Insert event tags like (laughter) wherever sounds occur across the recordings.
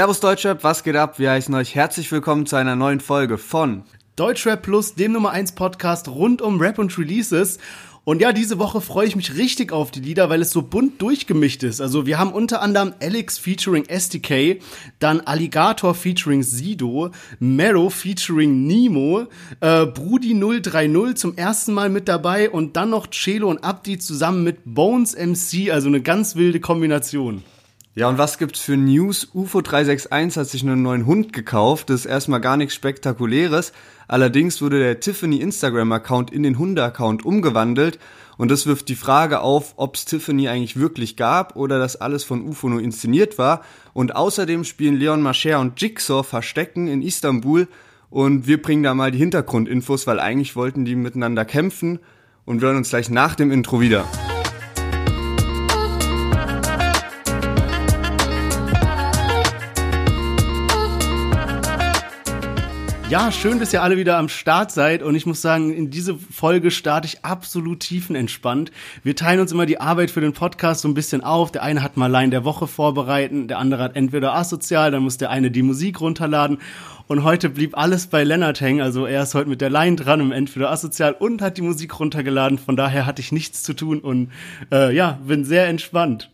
Servus Deutschrap, was geht ab? Wir heißen euch herzlich willkommen zu einer neuen Folge von Deutschrap Plus, dem Nummer 1 Podcast rund um Rap und Releases. Und ja, diese Woche freue ich mich richtig auf die Lieder, weil es so bunt durchgemischt ist. Also wir haben unter anderem Alex featuring SDK, dann Alligator featuring Sido, Mero featuring Nemo, äh, Brudi 030 zum ersten Mal mit dabei und dann noch Celo und Abdi zusammen mit Bones MC, also eine ganz wilde Kombination. Ja, und was gibt's für News? UFO 361 hat sich einen neuen Hund gekauft. Das ist erstmal gar nichts Spektakuläres. Allerdings wurde der Tiffany Instagram-Account in den Hunde-Account umgewandelt. Und das wirft die Frage auf, ob's Tiffany eigentlich wirklich gab oder das alles von UFO nur inszeniert war. Und außerdem spielen Leon Mascher und Jigsaw Verstecken in Istanbul. Und wir bringen da mal die Hintergrundinfos, weil eigentlich wollten die miteinander kämpfen. Und wir hören uns gleich nach dem Intro wieder. Ja, schön, dass ihr alle wieder am Start seid und ich muss sagen, in diese Folge starte ich absolut tiefenentspannt. Wir teilen uns immer die Arbeit für den Podcast so ein bisschen auf. Der eine hat mal Line der Woche vorbereiten, der andere hat entweder asozial, dann muss der eine die Musik runterladen und heute blieb alles bei Lennart hängen. Also er ist heute mit der Line dran im Entweder asozial und hat die Musik runtergeladen. Von daher hatte ich nichts zu tun und äh, ja, bin sehr entspannt.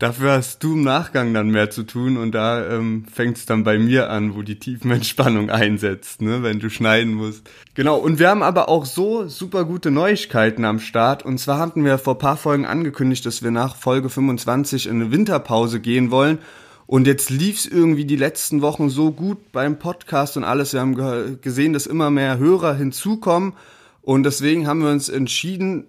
Dafür hast du im Nachgang dann mehr zu tun und da ähm, fängt es dann bei mir an, wo die Tiefenentspannung (laughs) einsetzt, ne, wenn du schneiden musst. Genau, und wir haben aber auch so super gute Neuigkeiten am Start. Und zwar hatten wir vor paar Folgen angekündigt, dass wir nach Folge 25 in eine Winterpause gehen wollen. Und jetzt lief's irgendwie die letzten Wochen so gut beim Podcast und alles. Wir haben gesehen, dass immer mehr Hörer hinzukommen. Und deswegen haben wir uns entschieden,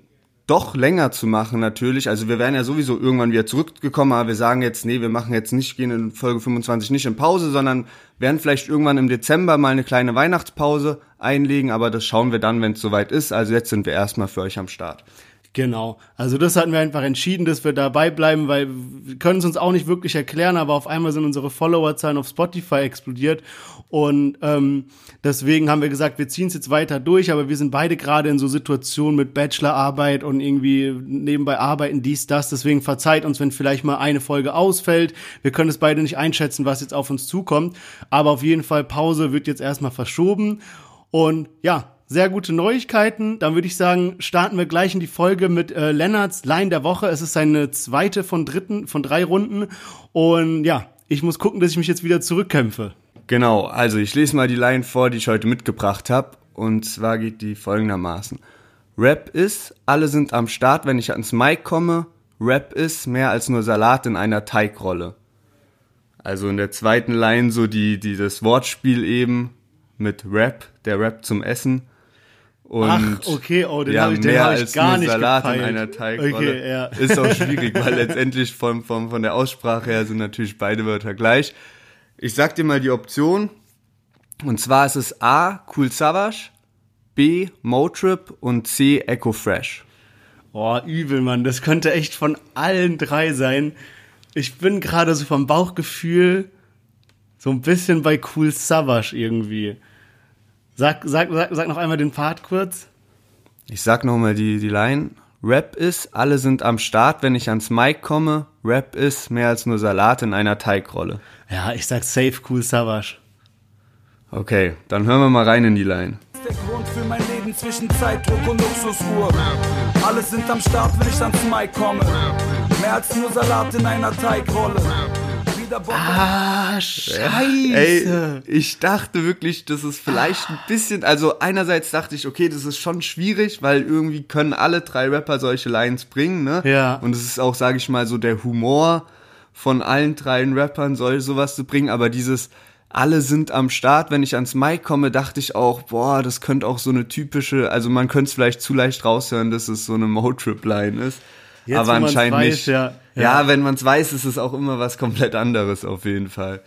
doch länger zu machen natürlich. Also wir wären ja sowieso irgendwann wieder zurückgekommen, aber wir sagen jetzt, nee, wir machen jetzt nicht, gehen in Folge 25 nicht in Pause, sondern werden vielleicht irgendwann im Dezember mal eine kleine Weihnachtspause einlegen, aber das schauen wir dann, wenn es soweit ist. Also jetzt sind wir erstmal für euch am Start. Genau. Also das hatten wir einfach entschieden, dass wir dabei bleiben, weil wir können es uns auch nicht wirklich erklären, aber auf einmal sind unsere Followerzahlen auf Spotify explodiert und ähm, deswegen haben wir gesagt, wir ziehen es jetzt weiter durch, aber wir sind beide gerade in so Situationen mit Bachelorarbeit und irgendwie nebenbei arbeiten, dies, das. Deswegen verzeiht uns, wenn vielleicht mal eine Folge ausfällt. Wir können es beide nicht einschätzen, was jetzt auf uns zukommt. Aber auf jeden Fall, Pause wird jetzt erstmal verschoben. Und ja, sehr gute Neuigkeiten. Dann würde ich sagen, starten wir gleich in die Folge mit äh, Lennarts Line der Woche. Es ist seine zweite von dritten, von drei Runden. Und ja, ich muss gucken, dass ich mich jetzt wieder zurückkämpfe. Genau, also ich lese mal die Line vor, die ich heute mitgebracht habe. Und zwar geht die folgendermaßen. Rap ist, alle sind am Start, wenn ich ans Mic komme. Rap ist mehr als nur Salat in einer Teigrolle. Also in der zweiten Line so die, die Wortspiel eben mit Rap, der Rap zum Essen. Und Ach, okay, oh, den ja, habe ich, den hab ich gar nicht Salat gefeilt. in einer Teigrolle. Okay, ja. Ist auch schwierig, weil (laughs) letztendlich von, von, von der Aussprache her sind natürlich beide Wörter gleich. Ich sag dir mal die Option. Und zwar ist es A, Cool Savage, B, Motrip und C, Echo Fresh. Oh, übel, Mann. Das könnte echt von allen drei sein. Ich bin gerade so vom Bauchgefühl so ein bisschen bei Cool Savage irgendwie. Sag, sag, sag, sag noch einmal den Pfad kurz. Ich sag nochmal die, die Line. Rap ist, alle sind am Start, wenn ich ans Mic komme. Rap ist mehr als nur Salat in einer Teigrolle. Ja, ich sag safe cool Savage. Okay, dann hören wir mal rein in die Line. Der Grund für mein Leben zwischen Zeitdruck und Luxusuhr. Alle sind am Start, wenn ich ans Mic komme. Mehr als nur Salat in einer Teigrolle. Ah, scheiße. Ey, ich dachte wirklich, das ist vielleicht ein bisschen, also einerseits dachte ich, okay, das ist schon schwierig, weil irgendwie können alle drei Rapper solche Lines bringen, ne? Ja. Und es ist auch, sage ich mal, so der Humor von allen drei Rappern soll sowas zu bringen, aber dieses alle sind am Start, wenn ich ans Mic komme, dachte ich auch, boah, das könnte auch so eine typische, also man könnte es vielleicht zu leicht raushören, dass es so eine Motrip-Line ist. Jetzt, aber anscheinend weiß, nicht. Ja, ja. ja wenn man es weiß, ist es auch immer was komplett anderes auf jeden Fall.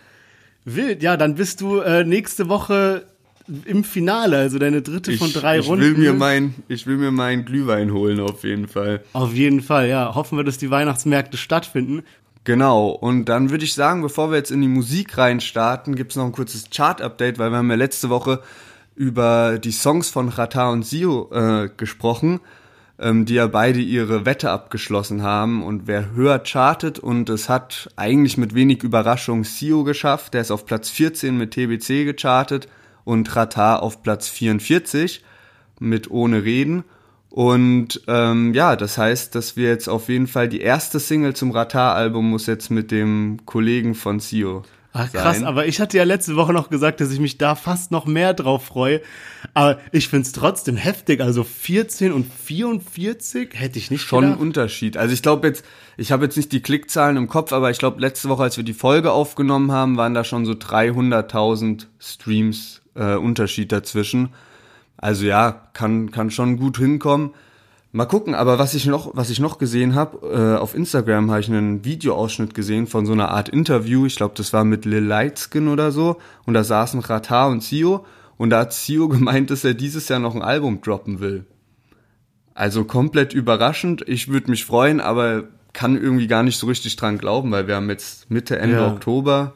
Wild, ja, dann bist du äh, nächste Woche im Finale, also deine dritte ich, von drei ich Runden. Will mir mein, ich will mir meinen Glühwein holen, auf jeden Fall. Auf jeden Fall, ja. Hoffen wir, dass die Weihnachtsmärkte stattfinden. Genau, und dann würde ich sagen, bevor wir jetzt in die Musik reinstarten, gibt es noch ein kurzes Chart-Update, weil wir haben ja letzte Woche über die Songs von Rata und Sio äh, gesprochen. Ähm, die ja beide ihre Wette abgeschlossen haben und wer höher chartet und es hat eigentlich mit wenig Überraschung Sio geschafft, der ist auf Platz 14 mit TBC gechartet und Rata auf Platz 44 mit Ohne Reden. Und ähm, ja, das heißt, dass wir jetzt auf jeden Fall die erste Single zum Rata-Album muss jetzt mit dem Kollegen von Sio Ach, krass, sein. aber ich hatte ja letzte Woche noch gesagt, dass ich mich da fast noch mehr drauf freue. Aber ich find's trotzdem heftig. Also 14 und 44 hätte ich nicht Schon gedacht. ein Unterschied. Also ich glaube jetzt, ich habe jetzt nicht die Klickzahlen im Kopf, aber ich glaube letzte Woche, als wir die Folge aufgenommen haben, waren da schon so 300.000 Streams äh, Unterschied dazwischen. Also ja, kann, kann schon gut hinkommen. Mal gucken, aber was ich noch, was ich noch gesehen habe, äh, auf Instagram habe ich einen Videoausschnitt gesehen von so einer Art Interview. Ich glaube, das war mit Lil Lightskin oder so. Und da saßen Rata und Sio. Und da hat Sio (laughs) gemeint, dass er dieses Jahr noch ein Album droppen will. Also komplett überraschend. Ich würde mich freuen, aber kann irgendwie gar nicht so richtig dran glauben, weil wir haben jetzt Mitte, Ende ja. Oktober.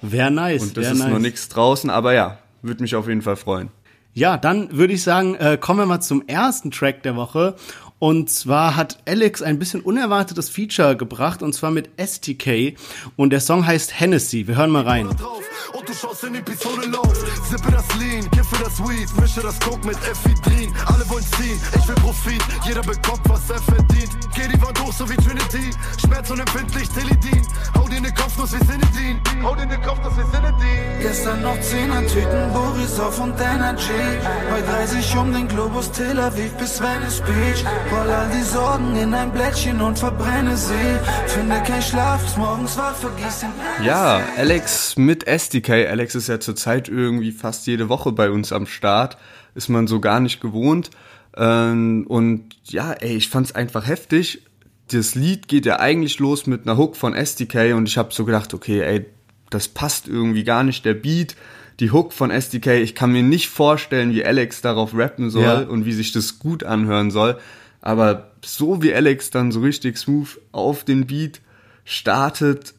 Wäre nice. Und das ist nice. noch nichts draußen, aber ja, würde mich auf jeden Fall freuen. Ja, dann würde ich sagen, äh, kommen wir mal zum ersten Track der Woche. Und zwar hat Alex ein bisschen unerwartetes Feature gebracht, und zwar mit STK. Und der Song heißt Hennessy. Wir hören mal rein. Und du schaust in Episode Lauf, sippe das Lean, kiffe das Weed, mische das Coke mit Ephedrin. Alle wollen ziehen, ich will Profit, jeder bekommt, was er verdient. Geh die Wand hoch, so wie Trinity, Schmerz unempfindlich, Teledin. Hau dir ne Kopfnuss wie Sinedin, hau dir ne Kopfnuss wie Sinedin. Gestern noch 10er Tüten, Borisov und Energy. Heute reise ich um den Globus Tel Aviv bis Venice Beach. Roll all die Sorgen in ein Blättchen und verbrenne sie. Finde kein Schlaf, morgens wach, vergieß den Ja, Alex mit SDK. Alex ist ja zurzeit irgendwie fast jede Woche bei uns am Start. Ist man so gar nicht gewohnt. Ähm, und ja, ey, ich fand's einfach heftig. Das Lied geht ja eigentlich los mit einer Hook von SDK und ich habe so gedacht, okay, ey, das passt irgendwie gar nicht, der Beat, die Hook von SDK. Ich kann mir nicht vorstellen, wie Alex darauf rappen soll ja. und wie sich das gut anhören soll. Aber so wie Alex dann so richtig smooth auf den Beat startet,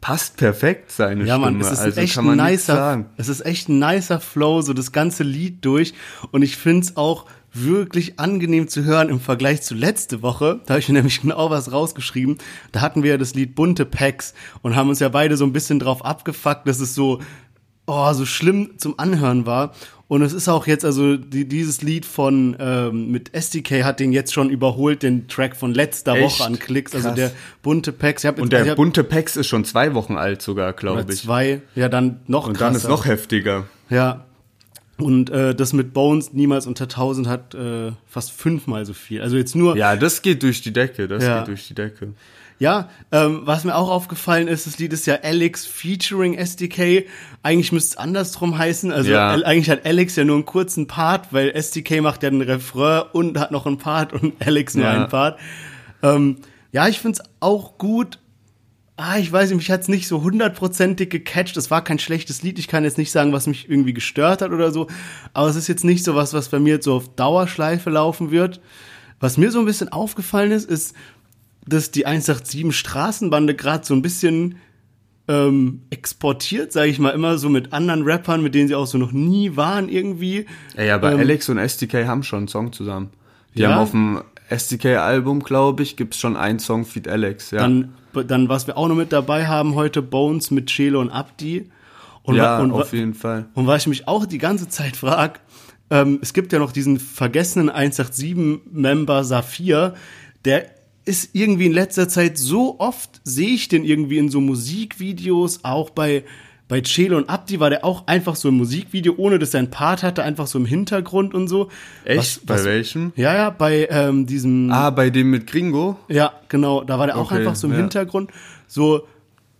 passt perfekt seine ja, Stimme. Mann, es ist also echt ein nicer, es ist echt ein nicer Flow, so das ganze Lied durch. Und ich find's auch wirklich angenehm zu hören im Vergleich zu letzte Woche. Da habe ich mir (laughs) nämlich genau was rausgeschrieben. Da hatten wir ja das Lied Bunte Packs und haben uns ja beide so ein bisschen drauf abgefuckt, dass es so, oh, so schlimm zum Anhören war. Und es ist auch jetzt, also die, dieses Lied von ähm, mit SDK hat den jetzt schon überholt, den Track von letzter Echt? Woche an Klicks. Also der bunte Packs. Und der hab, bunte Packs ist schon zwei Wochen alt sogar, glaube ich. Zwei, ja dann noch Und krasser. dann ist noch heftiger. Ja, und äh, das mit Bones niemals unter 1000 hat äh, fast fünfmal so viel. Also jetzt nur. Ja, das geht durch die Decke. Das ja. geht durch die Decke. Ja, ähm, was mir auch aufgefallen ist, das Lied ist ja Alex featuring SDK. Eigentlich müsste es andersrum heißen. Also ja. eigentlich hat Alex ja nur einen kurzen Part, weil SDK macht ja den Refrain und hat noch einen Part und Alex nur ja. einen Part. Ähm, ja, ich find's auch gut, ah, ich weiß nicht, mich hat's nicht so hundertprozentig gecatcht. Es war kein schlechtes Lied. Ich kann jetzt nicht sagen, was mich irgendwie gestört hat oder so. Aber es ist jetzt nicht so was, was bei mir jetzt so auf Dauerschleife laufen wird. Was mir so ein bisschen aufgefallen ist, ist, dass die 187 Straßenbande gerade so ein bisschen ähm, exportiert, sage ich mal, immer so mit anderen Rappern, mit denen sie auch so noch nie waren irgendwie. Ey, aber ähm, Alex und SDK haben schon einen Song zusammen. Die ja? haben auf dem SDK-Album, glaube ich, gibt's schon einen Song Feed Alex, ja. Dann dann, was wir auch noch mit dabei haben heute, Bones mit Chelo und Abdi. Und, ja, und, auf jeden Fall. Und was ich mich auch die ganze Zeit frage, ähm, es gibt ja noch diesen vergessenen 187-Member Saphir, der ist irgendwie in letzter Zeit so oft, sehe ich den irgendwie in so Musikvideos, auch bei bei Chelo und Abdi war der auch einfach so im Musikvideo, ohne dass er einen Part hatte, einfach so im Hintergrund und so. Echt? Was, bei was, welchem? Ja, ja, bei ähm, diesem. Ah, bei dem mit Gringo? Ja, genau. Da war der auch einfach so im ja. Hintergrund. So,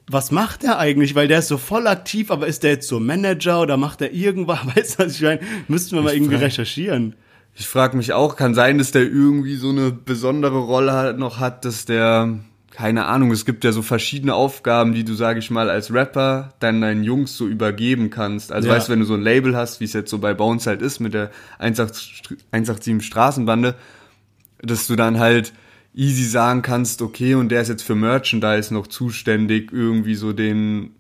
was macht er eigentlich? Weil der ist so voll aktiv, aber ist der jetzt so Manager oder macht er irgendwas? (laughs) Weißt du, was ich meine? Müssten wir mal ich irgendwie recherchieren. Ich frage mich auch, kann sein, dass der irgendwie so eine besondere Rolle noch hat, dass der keine Ahnung, es gibt ja so verschiedene Aufgaben, die du, sag ich mal, als Rapper dann deinen Jungs so übergeben kannst. Also ja. weißt du, wenn du so ein Label hast, wie es jetzt so bei Bones halt ist mit der 187 Straßenbande, dass du dann halt easy sagen kannst, okay, und der ist jetzt für Merchandise noch zuständig, irgendwie so den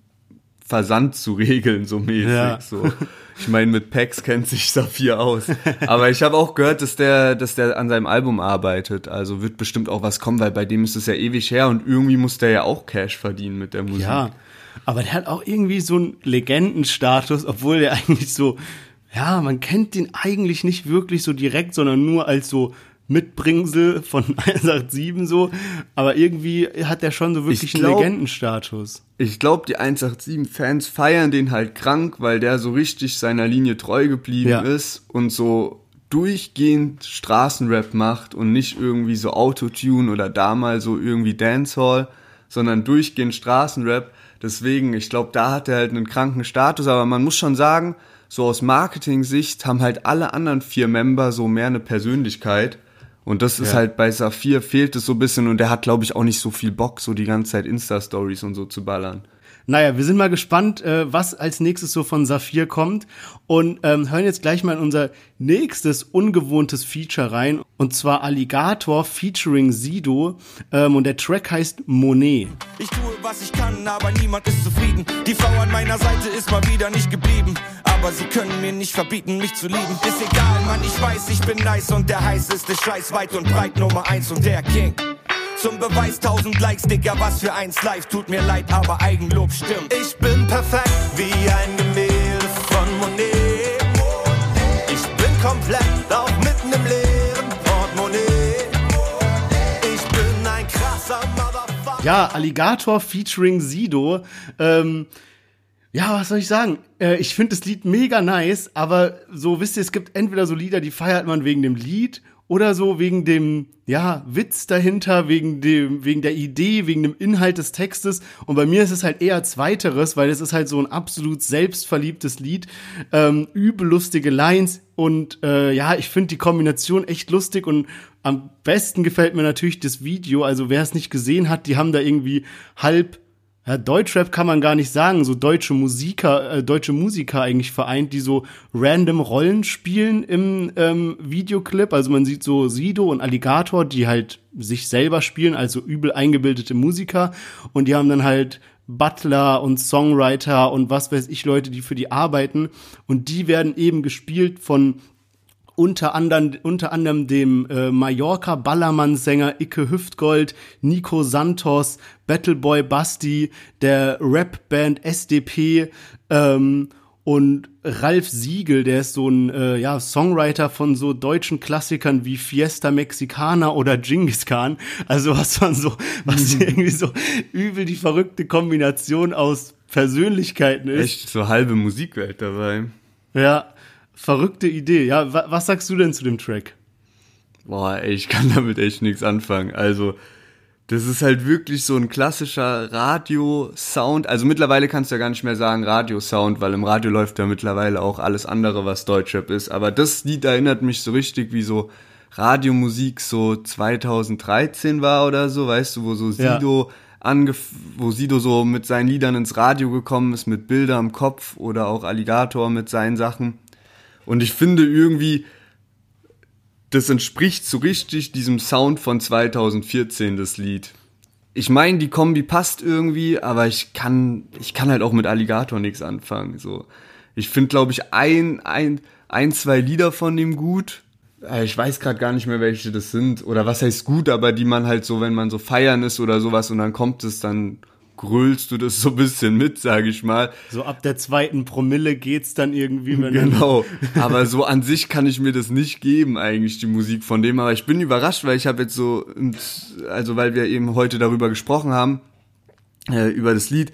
Versand zu regeln, so mäßig. Ja. So. Ich meine, mit Pax kennt sich Saphir aus. Aber ich habe auch gehört, dass der, dass der an seinem Album arbeitet. Also wird bestimmt auch was kommen, weil bei dem ist es ja ewig her und irgendwie muss der ja auch Cash verdienen mit der Musik. Ja, aber der hat auch irgendwie so einen Legendenstatus, obwohl der eigentlich so, ja, man kennt den eigentlich nicht wirklich so direkt, sondern nur als so Mitbringsel von (laughs) 187 so. Aber irgendwie hat der schon so wirklich Ich glaub- einen Legendenstatus. Ich glaube, die 187-Fans feiern den halt krank, weil der so richtig seiner Linie treu geblieben Ja. ist und so durchgehend Straßenrap macht und nicht irgendwie so Autotune oder da mal so irgendwie Dancehall, sondern durchgehend Straßenrap. Deswegen, ich glaube, da hat er halt einen kranken Status, aber man muss schon sagen, so aus Marketing-Sicht haben halt alle anderen vier Member so mehr eine Persönlichkeit. Und das ist Ja. halt bei Saphir fehlt es so ein bisschen und der hat, glaube ich, auch nicht so viel Bock, so die ganze Zeit Insta-Stories und so zu ballern. Naja, wir sind mal gespannt, äh, was als nächstes so von Saphir kommt und ähm, hören jetzt gleich mal in unser nächstes ungewohntes Feature rein und zwar Alligator featuring Sido ähm, und der Track heißt Monet. Ich tue, was ich kann, aber niemand ist zufrieden. Die Frau an meiner Seite ist mal wieder nicht geblieben. Aber sie können mir nicht verbieten, mich zu lieben. Ist egal, Mann, ich weiß, ich bin nice und der heißeste Scheiß weit und breit Nummer eins und der King. Zum Beweis 1000 Likes, Digga, was für eins live. Tut mir leid, aber Eigenlob stimmt. Ich bin perfekt wie ein Gemälde von Monet. Ich bin komplett, auch mitten im leeren Portemonnaie. Ich bin ein krasser Motherfucker. Ja, Alligator featuring Sido. Ähm, ja, was soll ich sagen? Äh, ich finde das Lied mega nice, aber so, wisst ihr, es gibt entweder so Lieder, die feiert man wegen dem Lied oder so wegen dem, ja, Witz dahinter, wegen dem, wegen der Idee, wegen dem Inhalt des Textes. Und bei mir ist es halt eher zweiteres, weil es ist halt so ein absolut selbstverliebtes Lied, ähm, übel lustige Lines und äh, ja, ich finde die Kombination echt lustig und am besten gefällt mir natürlich das Video. Also wer es nicht gesehen hat, die haben da irgendwie halb ja, Deutschrap kann man gar nicht sagen, so deutsche Musiker, äh, deutsche Musiker eigentlich vereint, die so random Rollen spielen im ähm, Videoclip. Also man sieht so Sido und Alligator, die halt sich selber spielen, also übel eingebildete Musiker. Und die haben dann halt Butler und Songwriter und was weiß ich Leute, die für die arbeiten. Und die werden eben gespielt von unter anderem, unter anderem dem äh, Mallorca Ballermann-Sänger Icke Hüftgold, Nico Santos, Battleboy Basti, der Rap-Band SDP ähm, und Ralf Siegel, der ist so ein äh, ja, Songwriter von so deutschen Klassikern wie Fiesta Mexicana oder Genghis Khan. Also was man so, was irgendwie so übel die verrückte Kombination aus Persönlichkeiten ist. Echt so halbe Musikwelt dabei. Ja, verrückte Idee. Ja, wa was sagst du denn zu dem Track? Boah, ey, ich kann (laughs) damit echt nichts anfangen. Also, das ist halt wirklich so ein klassischer Radio-Sound. Also mittlerweile kannst du ja gar nicht mehr sagen Radio-Sound, weil im Radio läuft ja mittlerweile auch alles andere, was Deutschrap ist. Aber das Lied erinnert mich so richtig, wie so Radiomusik so 2013 war oder so, weißt du, wo so Ja. Sido angef wo Sido so mit seinen Liedern ins Radio gekommen ist, mit Bilder im Kopf oder auch Alligator mit seinen Sachen. Und ich finde irgendwie, das entspricht so richtig diesem Sound von 2014, das Lied. Ich meine, die Kombi passt irgendwie, aber ich kann, ich kann halt auch mit Alligator nichts anfangen. So, ich finde, glaube ich, ein, ein, ein, zwei Lieder von dem gut. Äh, Ich weiß gerade gar nicht mehr, welche das sind. Oder was heißt gut, aber die man halt so, wenn man so feiern ist oder sowas und dann kommt es, dann grölst du das so ein bisschen mit, sage ich mal. So ab der zweiten Promille geht's dann irgendwie, wenn Genau. Aber so an sich kann ich mir das nicht geben, eigentlich, die Musik von dem. Aber ich bin überrascht, weil ich habe jetzt so, also weil wir eben heute darüber gesprochen haben, äh, über das Lied,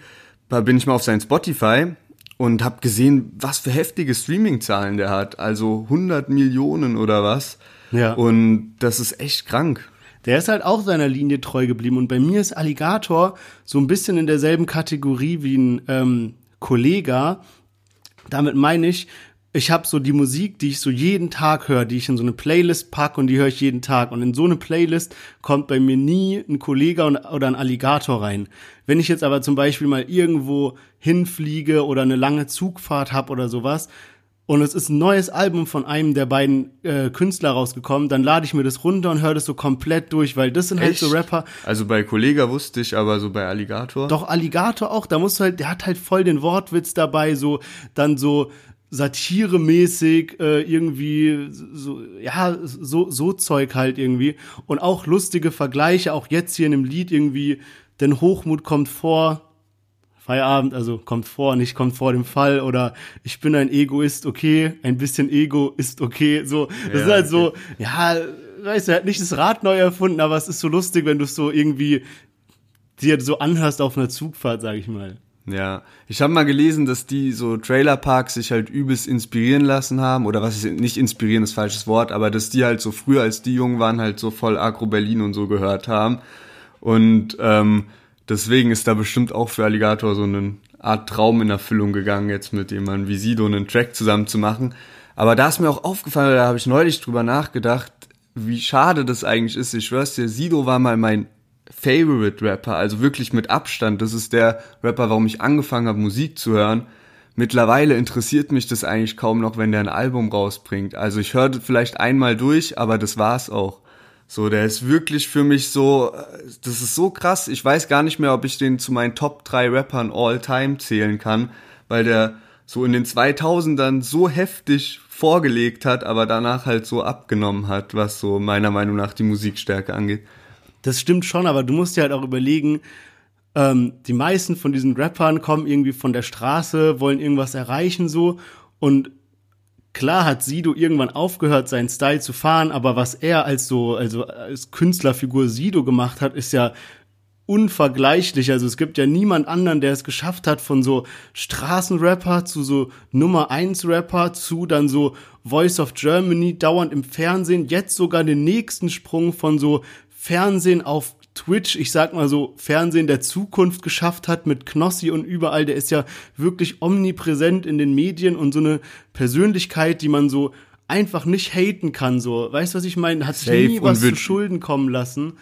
da bin ich mal auf sein Spotify und habe gesehen, was für heftige Streaming-Zahlen der hat. Also 100 Millionen oder was. Ja. Und das ist echt krank. Der ist halt auch seiner Linie treu geblieben. Und bei mir ist Alligator so ein bisschen in derselben Kategorie wie ein ähm, Kollega. Damit meine ich, ich habe so die Musik, die ich so jeden Tag höre, die ich in so eine Playlist pack und die höre ich jeden Tag. Und in so eine Playlist kommt bei mir nie ein Kollege oder ein Alligator rein. Wenn ich jetzt aber zum Beispiel mal irgendwo hinfliege oder eine lange Zugfahrt habe oder sowas, und es ist ein neues Album von einem der beiden äh, Künstler rausgekommen, dann lade ich mir das runter und höre das so komplett durch, weil das sind halt so Rapper. Also bei Kollega wusste ich, aber so bei Alligator? Doch, Alligator auch, da musst du halt, der hat halt voll den Wortwitz dabei, so, dann so, satiremäßig äh, irgendwie so ja so so Zeug halt irgendwie. Und auch lustige Vergleiche auch jetzt hier in dem Lied irgendwie denn Hochmut kommt vor Feierabend, also kommt vor, nicht kommt vor dem Fall oder ich bin ein Egoist, okay, ein bisschen Ego ist okay, so, das ja, ist halt okay. so, ja, weißt du, er hat nicht das Rad neu erfunden, aber es ist so lustig, wenn du es so irgendwie dir so anhörst auf einer Zugfahrt, sag ich mal. Ja, ich habe mal gelesen, dass die so Trailerparks sich halt übelst inspirieren lassen haben oder was ist nicht inspirieren ist falsches Wort, aber dass die halt so früher als die jung waren halt so voll Agro Berlin und so gehört haben und ähm, deswegen ist da bestimmt auch für Alligator so eine Art Traum in Erfüllung gegangen, jetzt mit jemandem wie Sido einen Track zusammen zu machen. Aber da ist mir auch aufgefallen, da habe ich neulich drüber nachgedacht, wie schade das eigentlich ist. Ich schwör's dir, Sido war mal mein Favorite Rapper, also wirklich mit Abstand. Das ist der Rapper, warum ich angefangen habe, Musik zu hören. Mittlerweile interessiert mich das eigentlich kaum noch, wenn der ein Album rausbringt. Also ich höre vielleicht einmal durch, aber das war's auch. So, der ist wirklich für mich so, das ist so krass. Ich weiß gar nicht mehr, ob ich den zu meinen Top 3 Rappern all time zählen kann, weil der so in den 2000ern so heftig vorgelegt hat, aber danach halt so abgenommen hat, was so meiner Meinung nach die Musikstärke angeht. Das stimmt schon, aber du musst dir halt auch überlegen, ähm, die meisten von diesen Rappern kommen irgendwie von der Straße, wollen irgendwas erreichen so und Klar hat Sido irgendwann aufgehört, seinen Style zu fahren, aber was er als so, also als Künstlerfigur Sido gemacht hat, ist ja unvergleichlich. Also es gibt ja niemand anderen, der es geschafft hat, von so Straßenrapper zu so Nummer 1 Rapper zu dann so Voice of Germany dauernd im Fernsehen, jetzt sogar den nächsten Sprung von so Fernsehen auf Twitch, ich sag mal so, Fernsehen der Zukunft geschafft hat mit Knossi und überall, der ist ja wirklich omnipräsent in den Medien und so eine Persönlichkeit, die man so einfach nicht haten kann, so. Weißt du, was ich meine? Hat sich nie was zu Schulden kommen lassen.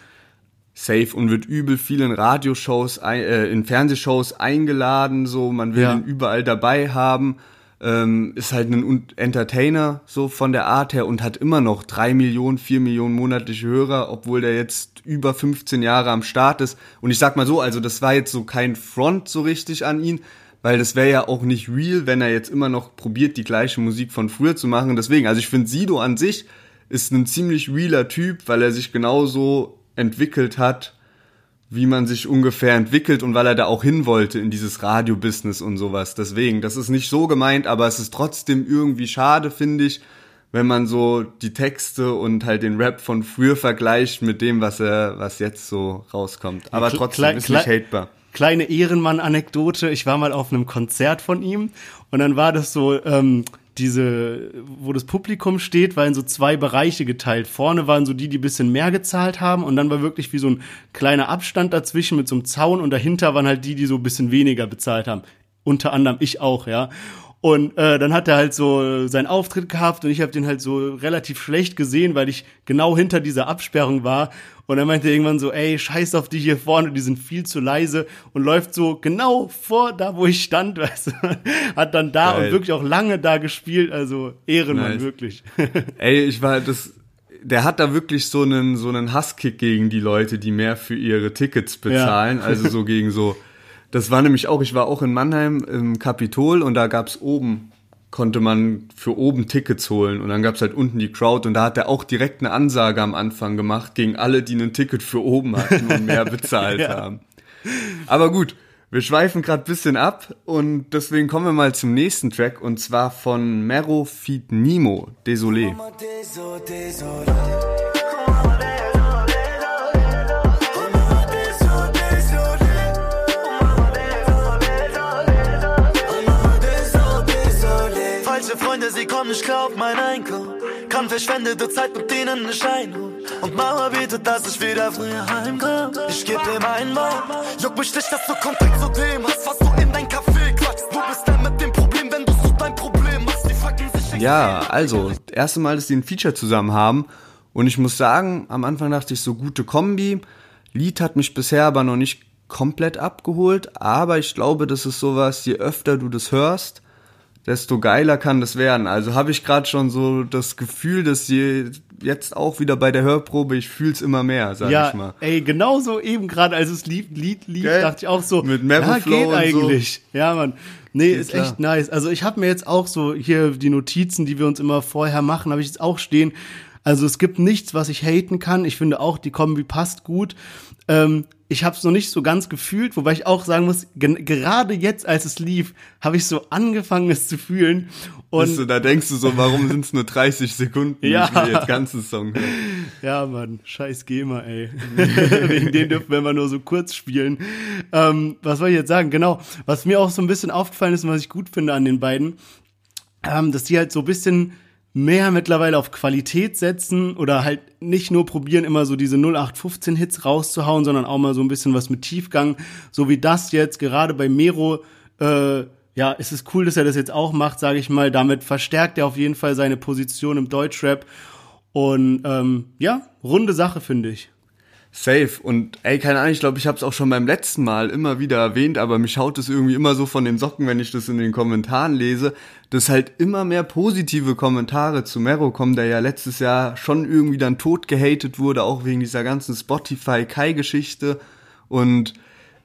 Safe und wird übel viel in Radioshows, äh, in Fernsehshows eingeladen, so, man will ja. ihn überall dabei haben ähm, ist halt ein Entertainer so von der Art her und hat immer noch drei Millionen, vier Millionen monatliche Hörer, obwohl der jetzt über 15 Jahre am Start ist. Und ich sag mal so, also das war jetzt so kein Front so richtig an ihn, weil das wäre ja auch nicht real, wenn er jetzt immer noch probiert, die gleiche Musik von früher zu machen. Deswegen, also ich finde Sido an sich ist ein ziemlich realer Typ, weil er sich genauso entwickelt hat, wie man sich ungefähr entwickelt und weil er da auch hin wollte in dieses Radio-Business und sowas. Deswegen, das ist nicht so gemeint, aber es ist trotzdem irgendwie schade, finde ich, wenn man so die Texte und halt den Rap von früher vergleicht mit dem, was er, was jetzt so rauskommt. Aber trotzdem Kle ist nicht hatebar. Kleine Ehrenmann-Anekdote. Ich war mal auf einem Konzert von ihm und dann war das so, ähm, diese, wo das Publikum steht, war in so zwei Bereiche geteilt. Vorne waren so die, die bisschen mehr gezahlt haben und dann war wirklich wie so ein kleiner Abstand dazwischen mit so einem Zaun und dahinter waren halt die, die so ein bisschen weniger bezahlt haben. Unter anderem ich auch, ja. Und äh, dann hat er halt so seinen Auftritt gehabt und ich habe den halt so relativ schlecht gesehen, weil ich genau hinter dieser Absperrung war. Und er meinte irgendwann so, ey, scheiß auf die hier vorne, die sind viel zu leise und läuft so genau vor da, wo ich stand, (laughs) weißt du. Hat dann da Geil. und wirklich auch lange da gespielt, also Ehrenmann, nice. wirklich. (laughs) ey, ich war das, der hat da wirklich so einen, so einen Hasskick gegen die Leute, die mehr für ihre Tickets bezahlen, ja. also so gegen so (laughs) das war nämlich auch, ich war auch in Mannheim im Kapitol und da gab's oben, konnte man für oben Tickets holen und dann gab's halt unten die Crowd und da hat er auch direkt eine Ansage am Anfang gemacht gegen alle, die ein Ticket für oben hatten und mehr (laughs) bezahlt ja. haben. Aber gut, wir schweifen gerade bisschen ab und deswegen kommen wir mal zum nächsten Track und zwar von Mero Feed Nemo, Désolé. Kommen nicht klar auf mein Einkommen. Kann verschwendete Zeit mit denen nicht einholen. Und Mama bietet, dass ich wieder früher heimkomme. Ich geb dir meinen Wort. Juck mich nicht, dass du Kontakt zu dem hast, was du in dein Café quatschst. Du bist der mit dem Problem, wenn du so dein Problem machst. Die fucken sich Ja, also, das erste Mal, dass die ein Feature zusammen haben. Und ich muss sagen, am Anfang dachte ich so, gute Kombi. Lied hat mich bisher aber noch nicht komplett abgeholt, aber ich glaube, das ist sowas, je öfter du das hörst, desto geiler kann das werden. Also habe ich gerade schon so das Gefühl, dass je, jetzt auch wieder bei der Hörprobe, ich fühl's immer mehr, sag ja, ich mal. ey, genauso eben gerade, als es lief, Lied lief, Gell? dachte ich auch so, Mit ja, Merriflow geht und so. eigentlich. Ja, Mann. Nee, ist klar. echt nice. Also ich habe mir jetzt auch so hier die Notizen, die wir uns immer vorher machen, habe ich jetzt auch stehen. Also es gibt nichts, was ich haten kann. Ich finde auch, die Kombi passt gut. Ähm, ich habe es noch nicht so ganz gefühlt, wobei ich auch sagen muss, gen- gerade jetzt, als es lief, habe ich so angefangen, es zu fühlen. Und Weißt du, da denkst du so, warum sind's nur 30 Sekunden? Ja. Ich will jetzt ganzen Song hören. (laughs) Ja, Mann, scheiß GEMA, ey. (laughs) Wegen denen dürfen wir immer nur so kurz spielen. Ähm, was soll ich jetzt sagen? Genau, was mir auch so ein bisschen aufgefallen ist und was ich gut finde an den beiden, ähm, dass die halt so ein bisschen mehr mittlerweile auf Qualität setzen oder halt nicht nur probieren, immer so diese 0815 Hits rauszuhauen, sondern auch mal so ein bisschen was mit Tiefgang, so wie das jetzt gerade bei Mero, äh, ja, es ist cool, dass er das jetzt auch macht, sage ich mal. Damit verstärkt er auf jeden Fall seine Position im Deutschrap. Und ähm, ja, runde Sache, finde ich. Safe. Und ey, keine Ahnung, ich glaube, ich habe es auch schon beim letzten Mal immer wieder erwähnt, aber mich haut es irgendwie immer so von den Socken, wenn ich das in den Kommentaren lese, dass halt immer mehr positive Kommentare zu Mero kommen, der ja letztes Jahr schon irgendwie dann tot gehatet wurde, auch wegen dieser ganzen Spotify-Kai-Geschichte. Und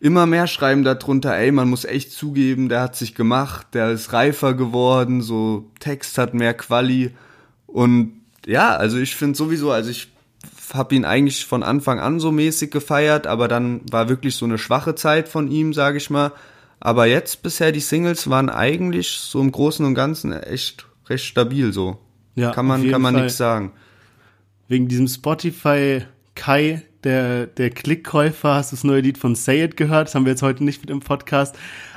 immer mehr schreiben darunter, ey, man muss echt zugeben, der hat sich gemacht, der ist reifer geworden, so Text hat mehr Quali. Und ja, also ich finde sowieso, also ich habe ihn eigentlich von Anfang an so mäßig gefeiert, aber dann war wirklich so eine schwache Zeit von ihm, sage ich mal. Aber jetzt bisher die Singles waren eigentlich so im Großen und Ganzen echt recht stabil so. Ja, kann man kann man nichts sagen. Wegen diesem Spotify Kai, der, der Klickkäufer, hast du das neue Lied von Say It gehört? Das haben wir jetzt heute nicht mit im Podcast.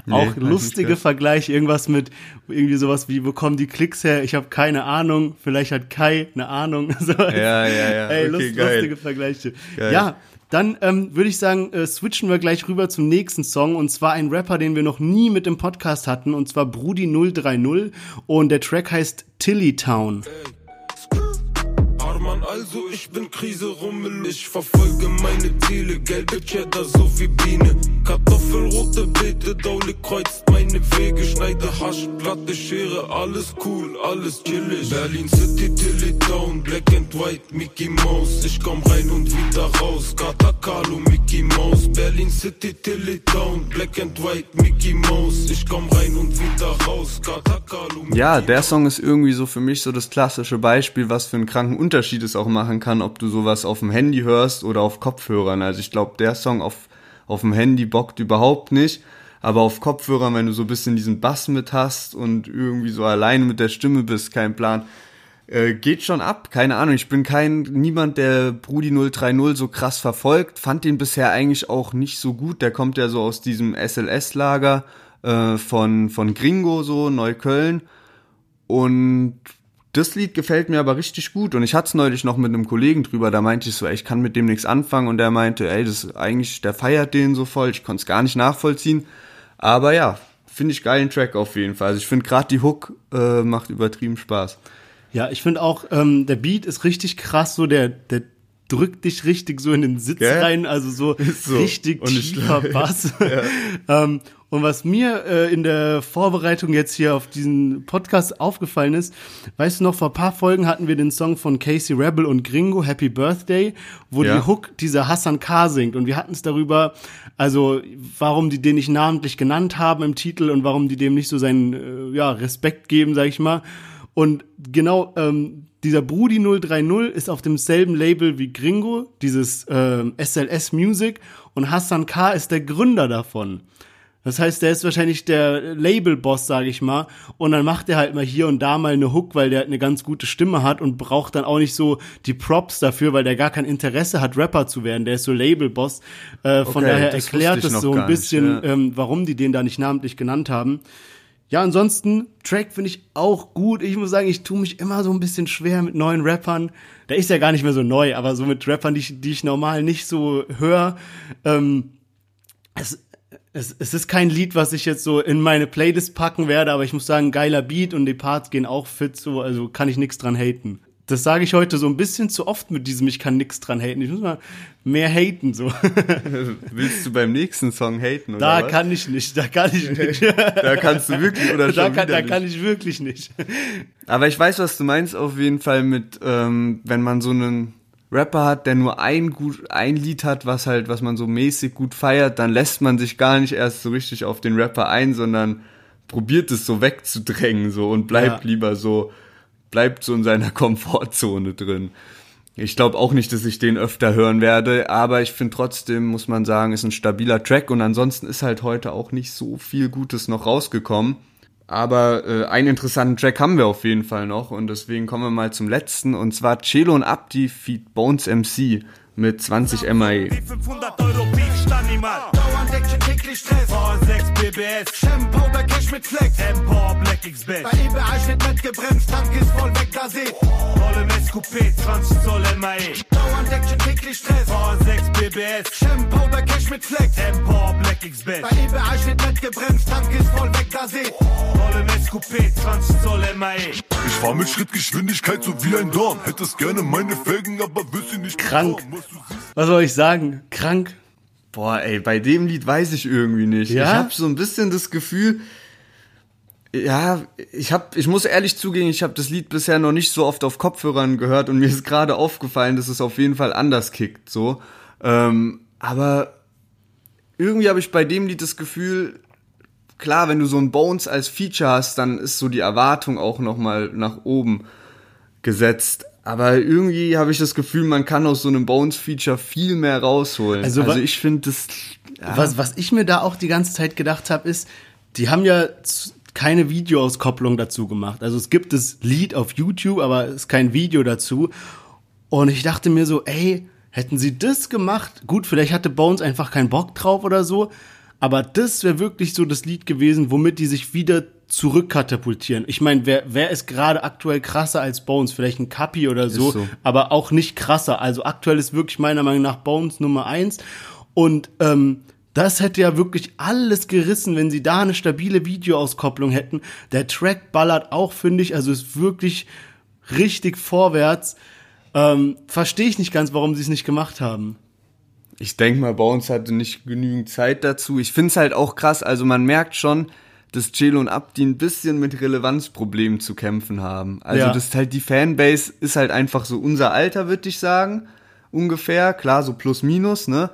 Auch lustige gehört. Vergleiche, irgendwas mit, irgendwie sowas wie, wo kommen die Klicks her? Ich habe keine Ahnung, vielleicht hat Kai eine Ahnung. (laughs) So, Ja, ja, ja. Ey, okay, lust, geil. lustige Vergleiche. Geil. Ja, dann ähm, würde ich sagen, äh, switchen wir gleich rüber zum nächsten Song und zwar ein Rapper, den wir noch nie mit im Podcast hatten und zwar Brudi 030 und der Track heißt Tilly Town. Arman, also ich bin Krise Rummel, ich verfolge meine Ziele, gelbe Cheddar so wie Biene. Kartoffel, rote Beete, Daule kreuzt meine Wege, schneide Hasch, Platte, Schere, alles cool, alles chillig. Berlin City, Tilly Town, Black and White, Mickey Mouse, ich komm rein und wieder raus, Kata Carlo, Mickey Mouse. Berlin City, Tilly Town, Black and White, Mickey Mouse, ich komm rein und wieder raus, Kata Carlo, Mickey Ja, der Song ist irgendwie so für mich so das klassische Beispiel, was für einen kranken Unterschied es auch machen kann, ob du sowas auf dem Handy hörst oder auf Kopfhörern. Also ich glaube, der Song auf, auf dem Handy bockt überhaupt nicht. Aber auf Kopfhörern, wenn du so ein bisschen diesen Bass mit hast und irgendwie so alleine mit der Stimme bist, kein Plan, äh, geht schon ab. Keine Ahnung, ich bin kein, niemand, der Brudi 030 so krass verfolgt. Fand den bisher eigentlich auch nicht so gut. Der kommt ja so aus diesem SLS-Lager äh, von, von Gringo, so Neukölln. Und das Lied gefällt mir aber richtig gut. Und ich hatte es neulich noch mit einem Kollegen drüber, da meinte ich so, ey, ich kann mit dem nichts anfangen. Und der meinte, ey, das ist eigentlich, der feiert den so voll. Ich konnte es gar nicht nachvollziehen. Aber ja, finde ich geilen Track auf jeden Fall. Also ich finde gerade die Hook äh, macht übertrieben Spaß. Ja, ich finde auch, ähm, der Beat ist richtig krass, so der, der drückt dich richtig so in den Sitz Gell? rein, also so, so. richtig Und ich- tiefer (laughs) Bass. (laughs) ähm, und was mir äh, in der Vorbereitung jetzt hier auf diesen Podcast aufgefallen ist, weißt du noch, vor ein paar Folgen hatten wir den Song von Casey Rebel und Gringo, Happy Birthday, wo Ja. die Hook dieser Hassan K. singt. Und wir hatten es darüber, also warum die den nicht namentlich genannt haben im Titel und warum die dem nicht so seinen äh, ja, Respekt geben, sag ich mal. Und genau, ähm, dieser Brudi 030 ist auf demselben Label wie Gringo, dieses ähm, SLS Music, und Hassan K. ist der Gründer davon. Das heißt, der ist wahrscheinlich der Label-Boss, sage ich mal. Und dann macht er halt mal hier und da mal eine Hook, weil der halt eine ganz gute Stimme hat und braucht dann auch nicht so die Props dafür, weil der gar kein Interesse hat, Rapper zu werden. Der ist so Label-Boss. Äh, von Okay, daher erklärt es so ein gar nicht, bisschen, ja. ähm, warum die den da nicht namentlich genannt haben. Ja, ansonsten, Track finde ich auch gut. Ich muss sagen, ich tue mich immer so ein bisschen schwer mit neuen Rappern. Der ist ja gar nicht mehr so neu, aber so mit Rappern, die ich, die ich normal nicht so höre. Ähm, es, es, es ist kein Lied, was ich jetzt so in meine Playlist packen werde, aber ich muss sagen, geiler Beat und die Parts gehen auch fit, so, also kann ich nichts dran haten. das sage ich heute so ein bisschen zu oft mit diesem, ich kann nix dran haten. Ich muss mal mehr haten, so. (laughs) Willst du beim nächsten Song haten, oder Da was? kann ich nicht, da kann ich nicht. (laughs) da kannst du wirklich oder da schon kann, da kann nicht. ich wirklich nicht. Aber ich weiß, was du meinst auf jeden Fall mit, ähm, wenn man so einen Rapper hat, der nur ein gut, ein Lied hat, was halt, was man so mäßig gut feiert, dann lässt man sich gar nicht erst so richtig auf den Rapper ein, sondern probiert es so wegzudrängen, so und bleibt Ja. lieber so, bleibt so in seiner (laughs) Komfortzone drin. Ich glaube auch nicht, dass ich den öfter hören werde, aber ich finde trotzdem, muss man sagen, ist ein stabiler Track und ansonsten ist halt heute auch nicht so viel Gutes noch rausgekommen. Aber äh, einen interessanten Track haben wir auf jeden Fall noch und deswegen kommen wir mal zum letzten und zwar Celo und Abdi feat Bones MC mit 20 MAE. 500 Euro Beef, stand niemand. Dauernd Action, täglich Stress. V6 BBS. Shampoo oder Cash mit Flex. Empor, Black X Best. Bei eBay steht mitgebremst, Tank ist voll weg, da seht. Voll SQP, 20 Zoll MAE. Dauernd Action, täglich Stress. V6 BBS. Shampoo oder Cash mit Flex. Empor, Black X Best. Bei eBay steht mitgebremst, Tank ist voll weg, da seht. Voll im SQP, 20 Zoll MAE. Ich fahr mit Schrittgeschwindigkeit so wie ein Dorn. Hättest gerne meine Felgen, aber willst sie nicht Krank. bekommen. Was soll ich sagen? Krank. Boah, ey, bei dem Lied weiß ich irgendwie nicht. Ja? Ich habe so ein bisschen das Gefühl, ja, ich hab, ich muss ehrlich zugeben, ich habe das Lied bisher noch nicht so oft auf Kopfhörern gehört und mir ist gerade aufgefallen, dass es auf jeden Fall anders kickt, so. Ähm, aber irgendwie habe ich bei dem Lied das Gefühl, klar, wenn du so ein Bones als Feature hast, dann ist so die Erwartung auch noch mal nach oben gesetzt. Aber irgendwie habe ich das Gefühl, man kann aus so einem Bones-Feature viel mehr rausholen. Also Also, ich finde das. Ja, Was, was ich mir da auch die ganze Zeit gedacht habe, ist, die haben ja keine Videoauskopplung dazu gemacht. Also es gibt das Lied auf YouTube, aber es ist kein Video dazu. Und ich dachte mir so, ey, hätten sie das gemacht, gut, vielleicht hatte Bones einfach keinen Bock drauf oder so, aber das wäre wirklich so das Lied gewesen, womit die sich wieder zurückkatapultieren. Ich meine, wer, wer ist gerade aktuell krasser als Bones? Vielleicht ein Kapi oder so, so. aber auch nicht krasser. Also aktuell ist wirklich meiner Meinung nach Bones Nummer eins. Und ähm, das hätte ja wirklich alles gerissen, wenn sie da eine stabile Videoauskopplung hätten. Der Track ballert auch, finde ich, also ist wirklich richtig vorwärts. Ähm, Verstehe ich nicht ganz, warum sie es nicht gemacht haben. ich denke mal, Bones hatte nicht genügend Zeit dazu. Ich finde es halt auch krass, also man merkt schon, dass Celo und Abdi ein bisschen mit Relevanzproblemen zu kämpfen haben. Also Ja. das ist halt die Fanbase ist halt einfach so unser Alter, würde ich sagen, ungefähr. Klar, so plus minus, ne?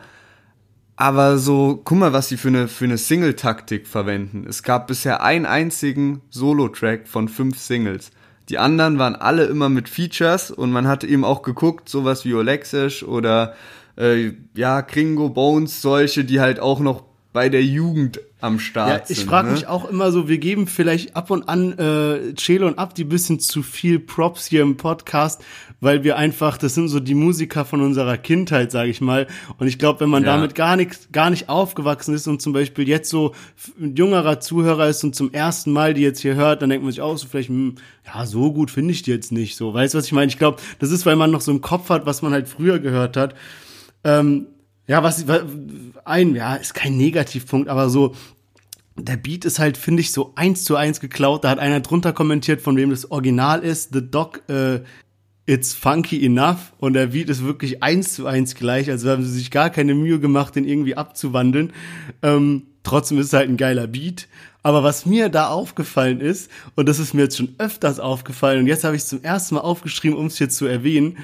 Aber so, guck mal, was sie für eine, für eine Single-Taktik verwenden. Es gab bisher einen einzigen Solo-Track von fünf Singles. Die anderen waren alle immer mit Features und man hatte eben auch geguckt, sowas wie Olexisch oder äh, ja, Kringo, Bones, solche, die halt auch noch bei der Jugend am Start Ja, ich frage ne? mich auch immer so, wir geben vielleicht ab und an äh, Celo und Abdi bisschen zu viel Props hier im Podcast, weil wir einfach, das sind so die Musiker von unserer Kindheit, sage ich mal. Und ich glaube, wenn man Ja. damit gar nicht, gar nicht aufgewachsen ist und zum Beispiel jetzt so ein jüngerer Zuhörer ist und zum ersten Mal die jetzt hier hört, dann denkt man sich auch so vielleicht, hm, ja, so gut finde ich die jetzt nicht so. Weißt du, was ich meine? Ich glaube, das ist, weil man noch so im Kopf hat, was man halt früher gehört hat. Ähm, ja, was wa- ein, ja, ist kein Negativpunkt, aber so, der Beat ist halt, finde ich, so eins zu eins geklaut. Da hat einer drunter kommentiert, von wem das Original ist. The Dog, äh, It's funky enough. Und der Beat ist wirklich eins zu eins gleich. Also haben sie sich gar keine Mühe gemacht, den irgendwie abzuwandeln. Ähm, trotzdem ist es halt ein geiler Beat. Aber was mir da aufgefallen ist, und das ist mir jetzt schon öfters aufgefallen, und jetzt habe ich es zum ersten Mal aufgeschrieben, um es hier zu erwähnen,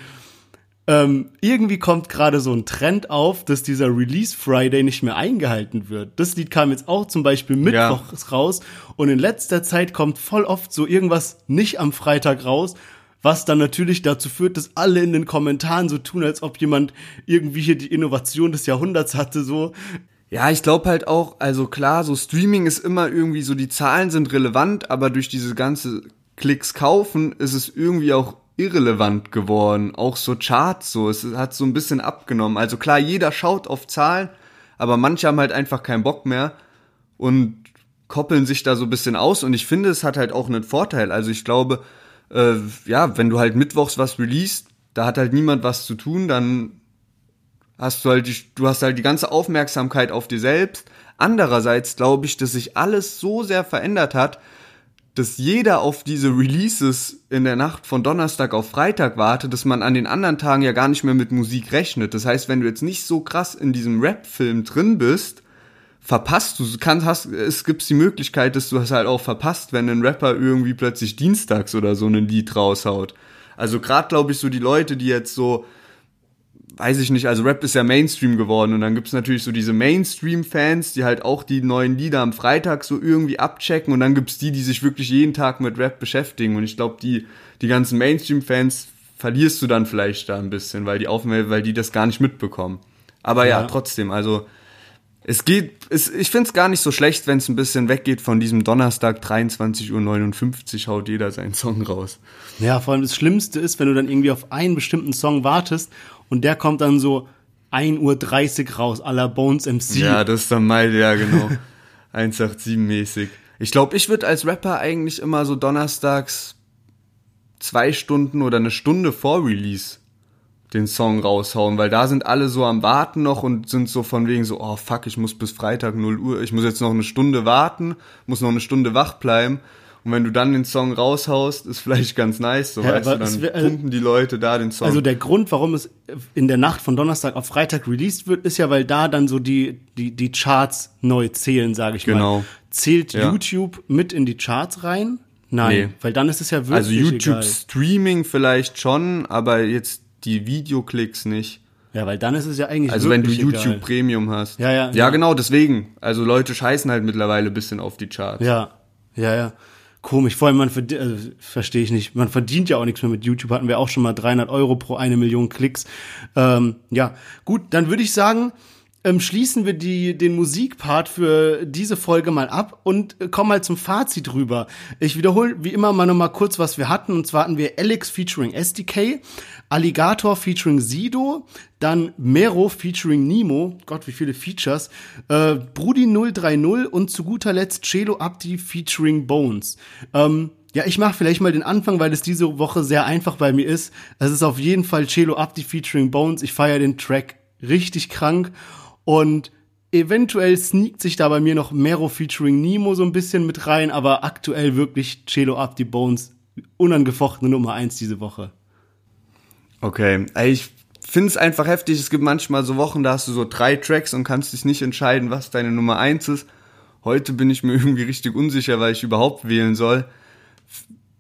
ähm, irgendwie kommt gerade so ein Trend auf, dass dieser Release Friday nicht mehr eingehalten wird. Das Lied kam jetzt auch zum Beispiel mittwochs raus und in letzter Zeit kommt voll oft so irgendwas nicht am Freitag raus, was dann natürlich dazu führt, dass alle in den Kommentaren so tun, als ob jemand irgendwie hier die Innovation des Jahrhunderts hatte, so. Ja, ich glaube halt auch, also klar, so Streaming ist immer irgendwie so, die Zahlen sind relevant, aber durch diese ganze Klicks kaufen ist es irgendwie auch irrelevant geworden. Auch so Charts, so, es hat so ein bisschen abgenommen. Also klar, jeder schaut auf Zahlen, aber manche haben halt einfach keinen Bock mehr und koppeln sich da so ein bisschen aus und ich finde, es hat halt auch einen Vorteil. Also ich glaube, äh, ja, wenn du halt mittwochs was releast, da hat halt niemand was zu tun, dann hast du halt die, du hast halt die ganze Aufmerksamkeit auf dir selbst. Andererseits glaube ich, dass sich alles so sehr verändert hat, dass jeder auf diese Releases in der Nacht von Donnerstag auf Freitag wartet, dass man an den anderen Tagen ja gar nicht mehr mit Musik rechnet. Das heißt, wenn du jetzt nicht so krass in diesem Rap-Film drin bist, verpasst du, kannst, hast, es gibt die Möglichkeit, dass du es halt auch verpasst, wenn ein Rapper irgendwie plötzlich dienstags oder so ein Lied raushaut. Also gerade glaube ich so die Leute, die jetzt so weiß ich nicht, also Rap ist ja Mainstream geworden und dann gibt's natürlich so diese Mainstream-Fans, die halt auch die neuen Lieder am Freitag so irgendwie abchecken und dann gibt's die, die sich wirklich jeden Tag mit Rap beschäftigen und ich glaube, die, die ganzen Mainstream-Fans verlierst du dann vielleicht da ein bisschen, weil die Aufmerksamkeit, weil die das gar nicht mitbekommen. Aber ja, ja trotzdem, also es geht, es, ich find's gar nicht so schlecht, wenn es ein bisschen weggeht von diesem Donnerstag 23.59 Uhr haut jeder seinen Song raus. Ja, vor allem das Schlimmste ist, wenn du dann irgendwie auf einen bestimmten Song wartest und der kommt dann so 1.30 Uhr raus, à la Bones MC. Ja, das ist dann mal, ja genau, (laughs) 187-mäßig. Ich glaube, ich würde als Rapper eigentlich immer so donnerstags zwei Stunden oder eine Stunde vor Release den Song raushauen, weil da sind alle so am Warten noch und sind so von wegen so, oh fuck, ich muss bis Freitag 0 Uhr, ich muss jetzt noch eine Stunde warten, muss noch eine Stunde wach bleiben und wenn du dann den Song raushaust, ist vielleicht ganz nice, so ja, weißt du, dann wär, also pumpen die Leute da den Song. Also der Grund, warum es in der Nacht von Donnerstag auf Freitag released wird, ist ja, weil da dann so die, die, die Charts neu zählen, sage ich genau. mal. Zählt ja. YouTube mit in die Charts rein? Nein, nee. weil dann ist es ja wirklich Also YouTube egal. Streaming vielleicht schon, aber jetzt die Videoklicks nicht. Ja, weil dann ist es ja eigentlich Also wenn du YouTube egal. Premium hast. Ja, ja. Ja, ja, genau, deswegen. Also Leute scheißen halt mittlerweile ein bisschen auf die Charts. Ja. Ja, ja komisch. Vor allem, man verdient, also, verstehe ich nicht. Man verdient ja auch nichts mehr mit YouTube. Hatten wir auch schon mal 300 Euro pro eine Million Klicks. Ähm, ja, gut, dann würde ich sagen, ähm, schließen wir die, den Musikpart für diese Folge mal ab und äh, kommen mal zum Fazit rüber. Ich wiederhole wie immer mal nochmal kurz, was wir hatten. Und zwar hatten wir Alex featuring SDK, Alligator featuring Sido, dann Mero featuring Nemo, Gott, wie viele Features, äh, Brudi 030 und zu guter Letzt Celo Abdi featuring Bones. Ähm, ja, ich mache vielleicht mal den Anfang, weil es diese Woche sehr einfach bei mir ist. Es ist auf jeden Fall Celo Abdi featuring Bones. Ich feiere den Track richtig krank und eventuell sneakt sich da bei mir noch Mero featuring Nemo so ein bisschen mit rein, aber aktuell wirklich Celo Up die Bones unangefochtene Nummer eins diese Woche. Okay, ich finde es einfach heftig. Es gibt manchmal so Wochen, da hast du so drei Tracks und kannst dich nicht entscheiden, was deine Nummer eins ist. Heute bin ich mir (laughs) irgendwie richtig unsicher, weil ich überhaupt wählen soll.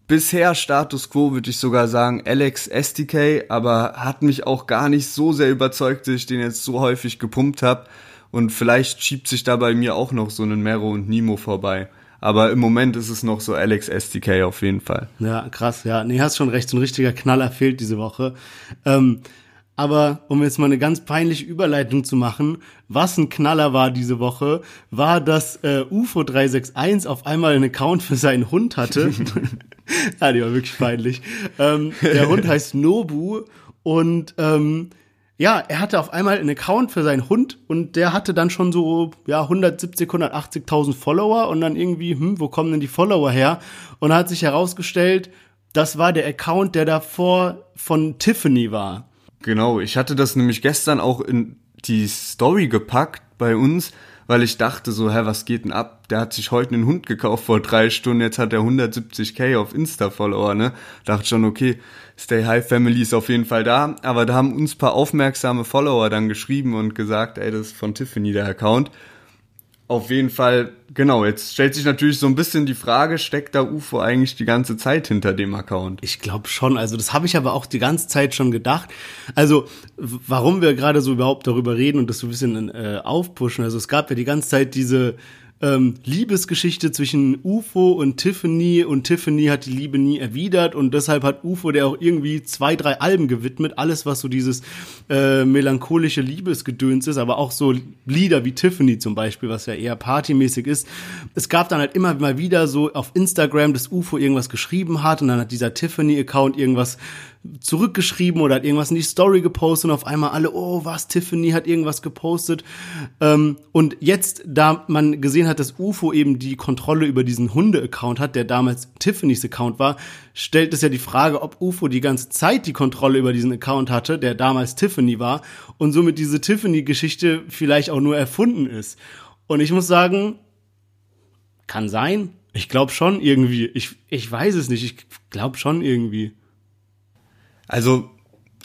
Bisher Status Quo würde ich sogar sagen Alex STK, aber hat mich auch gar nicht so sehr überzeugt, dass ich den jetzt so häufig gepumpt habe. Und vielleicht schiebt sich da bei mir auch noch so ein Mero und Nemo vorbei. Aber im Moment ist es noch so Alex STK auf jeden Fall. Ja, krass, ja. Nee, hast schon recht, so ein richtiger Knaller fehlt diese Woche. Ähm, aber um jetzt mal eine ganz peinliche Überleitung zu machen, was ein Knaller war diese Woche, war, dass äh, UFO 361 auf einmal einen Account für seinen Hund hatte. ja, (laughs) (laughs) die war wirklich peinlich. Ähm, der Hund (laughs) heißt Nobu und ähm, ja, er hatte auf einmal einen Account für seinen Hund und der hatte dann schon so ja 170, 180.000 Follower und dann irgendwie, hm, wo kommen denn die Follower her? Und hat sich herausgestellt, das war der Account, der davor von Tiffany war. Genau, ich hatte das nämlich gestern auch in die Story gepackt bei uns, weil ich dachte so, hä, was geht denn ab? Der hat sich heute einen Hund gekauft vor drei Stunden, jetzt hat er 170k auf Insta-Follower, ne? Dachte schon, okay, Stay High Family ist auf jeden Fall da, aber da haben uns paar aufmerksame Follower dann geschrieben und gesagt, ey, das ist von Tiffany der Account. Auf jeden Fall, genau, jetzt stellt sich natürlich so ein bisschen die Frage, steckt da UFO eigentlich die ganze Zeit hinter dem Account? Ich glaube schon, also das habe ich aber auch die ganze Zeit schon gedacht. Also, warum wir gerade so überhaupt darüber reden und das so ein bisschen äh, aufpushen, also es gab ja die ganze Zeit diese ähm, Liebesgeschichte zwischen UFO und Tiffany und Tiffany hat die Liebe nie erwidert und deshalb hat UFO der auch irgendwie zwei, drei Alben gewidmet, alles was so dieses äh, melancholische Liebesgedöns ist, aber auch so Lieder wie Tiffany zum Beispiel, was ja eher partymäßig ist. Es gab dann halt immer mal wieder so auf Instagram, dass UFO irgendwas geschrieben hat und dann hat dieser Tiffany-Account irgendwas zurückgeschrieben oder hat irgendwas in die Story gepostet und auf einmal alle, oh was, Tiffany hat irgendwas gepostet. Ähm, und jetzt, da man gesehen hat, dass UFO eben die Kontrolle über diesen Hunde-Account hat, der damals Tiffany's Account war, stellt es ja die Frage, ob UFO die ganze Zeit die Kontrolle über diesen Account hatte, der damals Tiffany war und somit diese Tiffany-Geschichte vielleicht auch nur erfunden ist. Und ich muss sagen, kann sein, Ich glaube schon irgendwie. Ich, ich weiß es nicht. Ich glaube schon irgendwie. Also,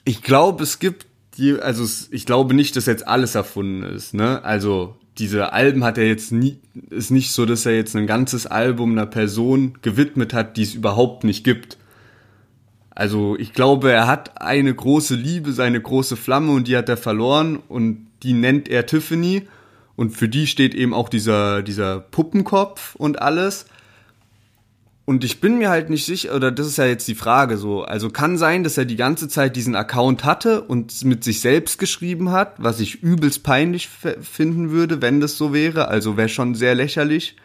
ich glaube, es gibt die, also ich glaube nicht, dass jetzt alles erfunden ist, ne? Also, diese Alben hat er jetzt nie, ist nicht so, dass er jetzt ein ganzes Album einer Person gewidmet hat, die es überhaupt nicht gibt. Also, ich glaube, er hat eine große Liebe, seine große Flamme und die hat er verloren und die nennt er Tiffany und für die steht eben auch dieser, dieser Puppenkopf und alles. Und ich bin mir halt nicht sicher, oder das ist ja jetzt die Frage so. Also kann sein, dass er die ganze Zeit diesen Account hatte und mit sich selbst geschrieben hat, was ich übelst peinlich finden würde, wenn das so wäre. Also wäre schon sehr lächerlich.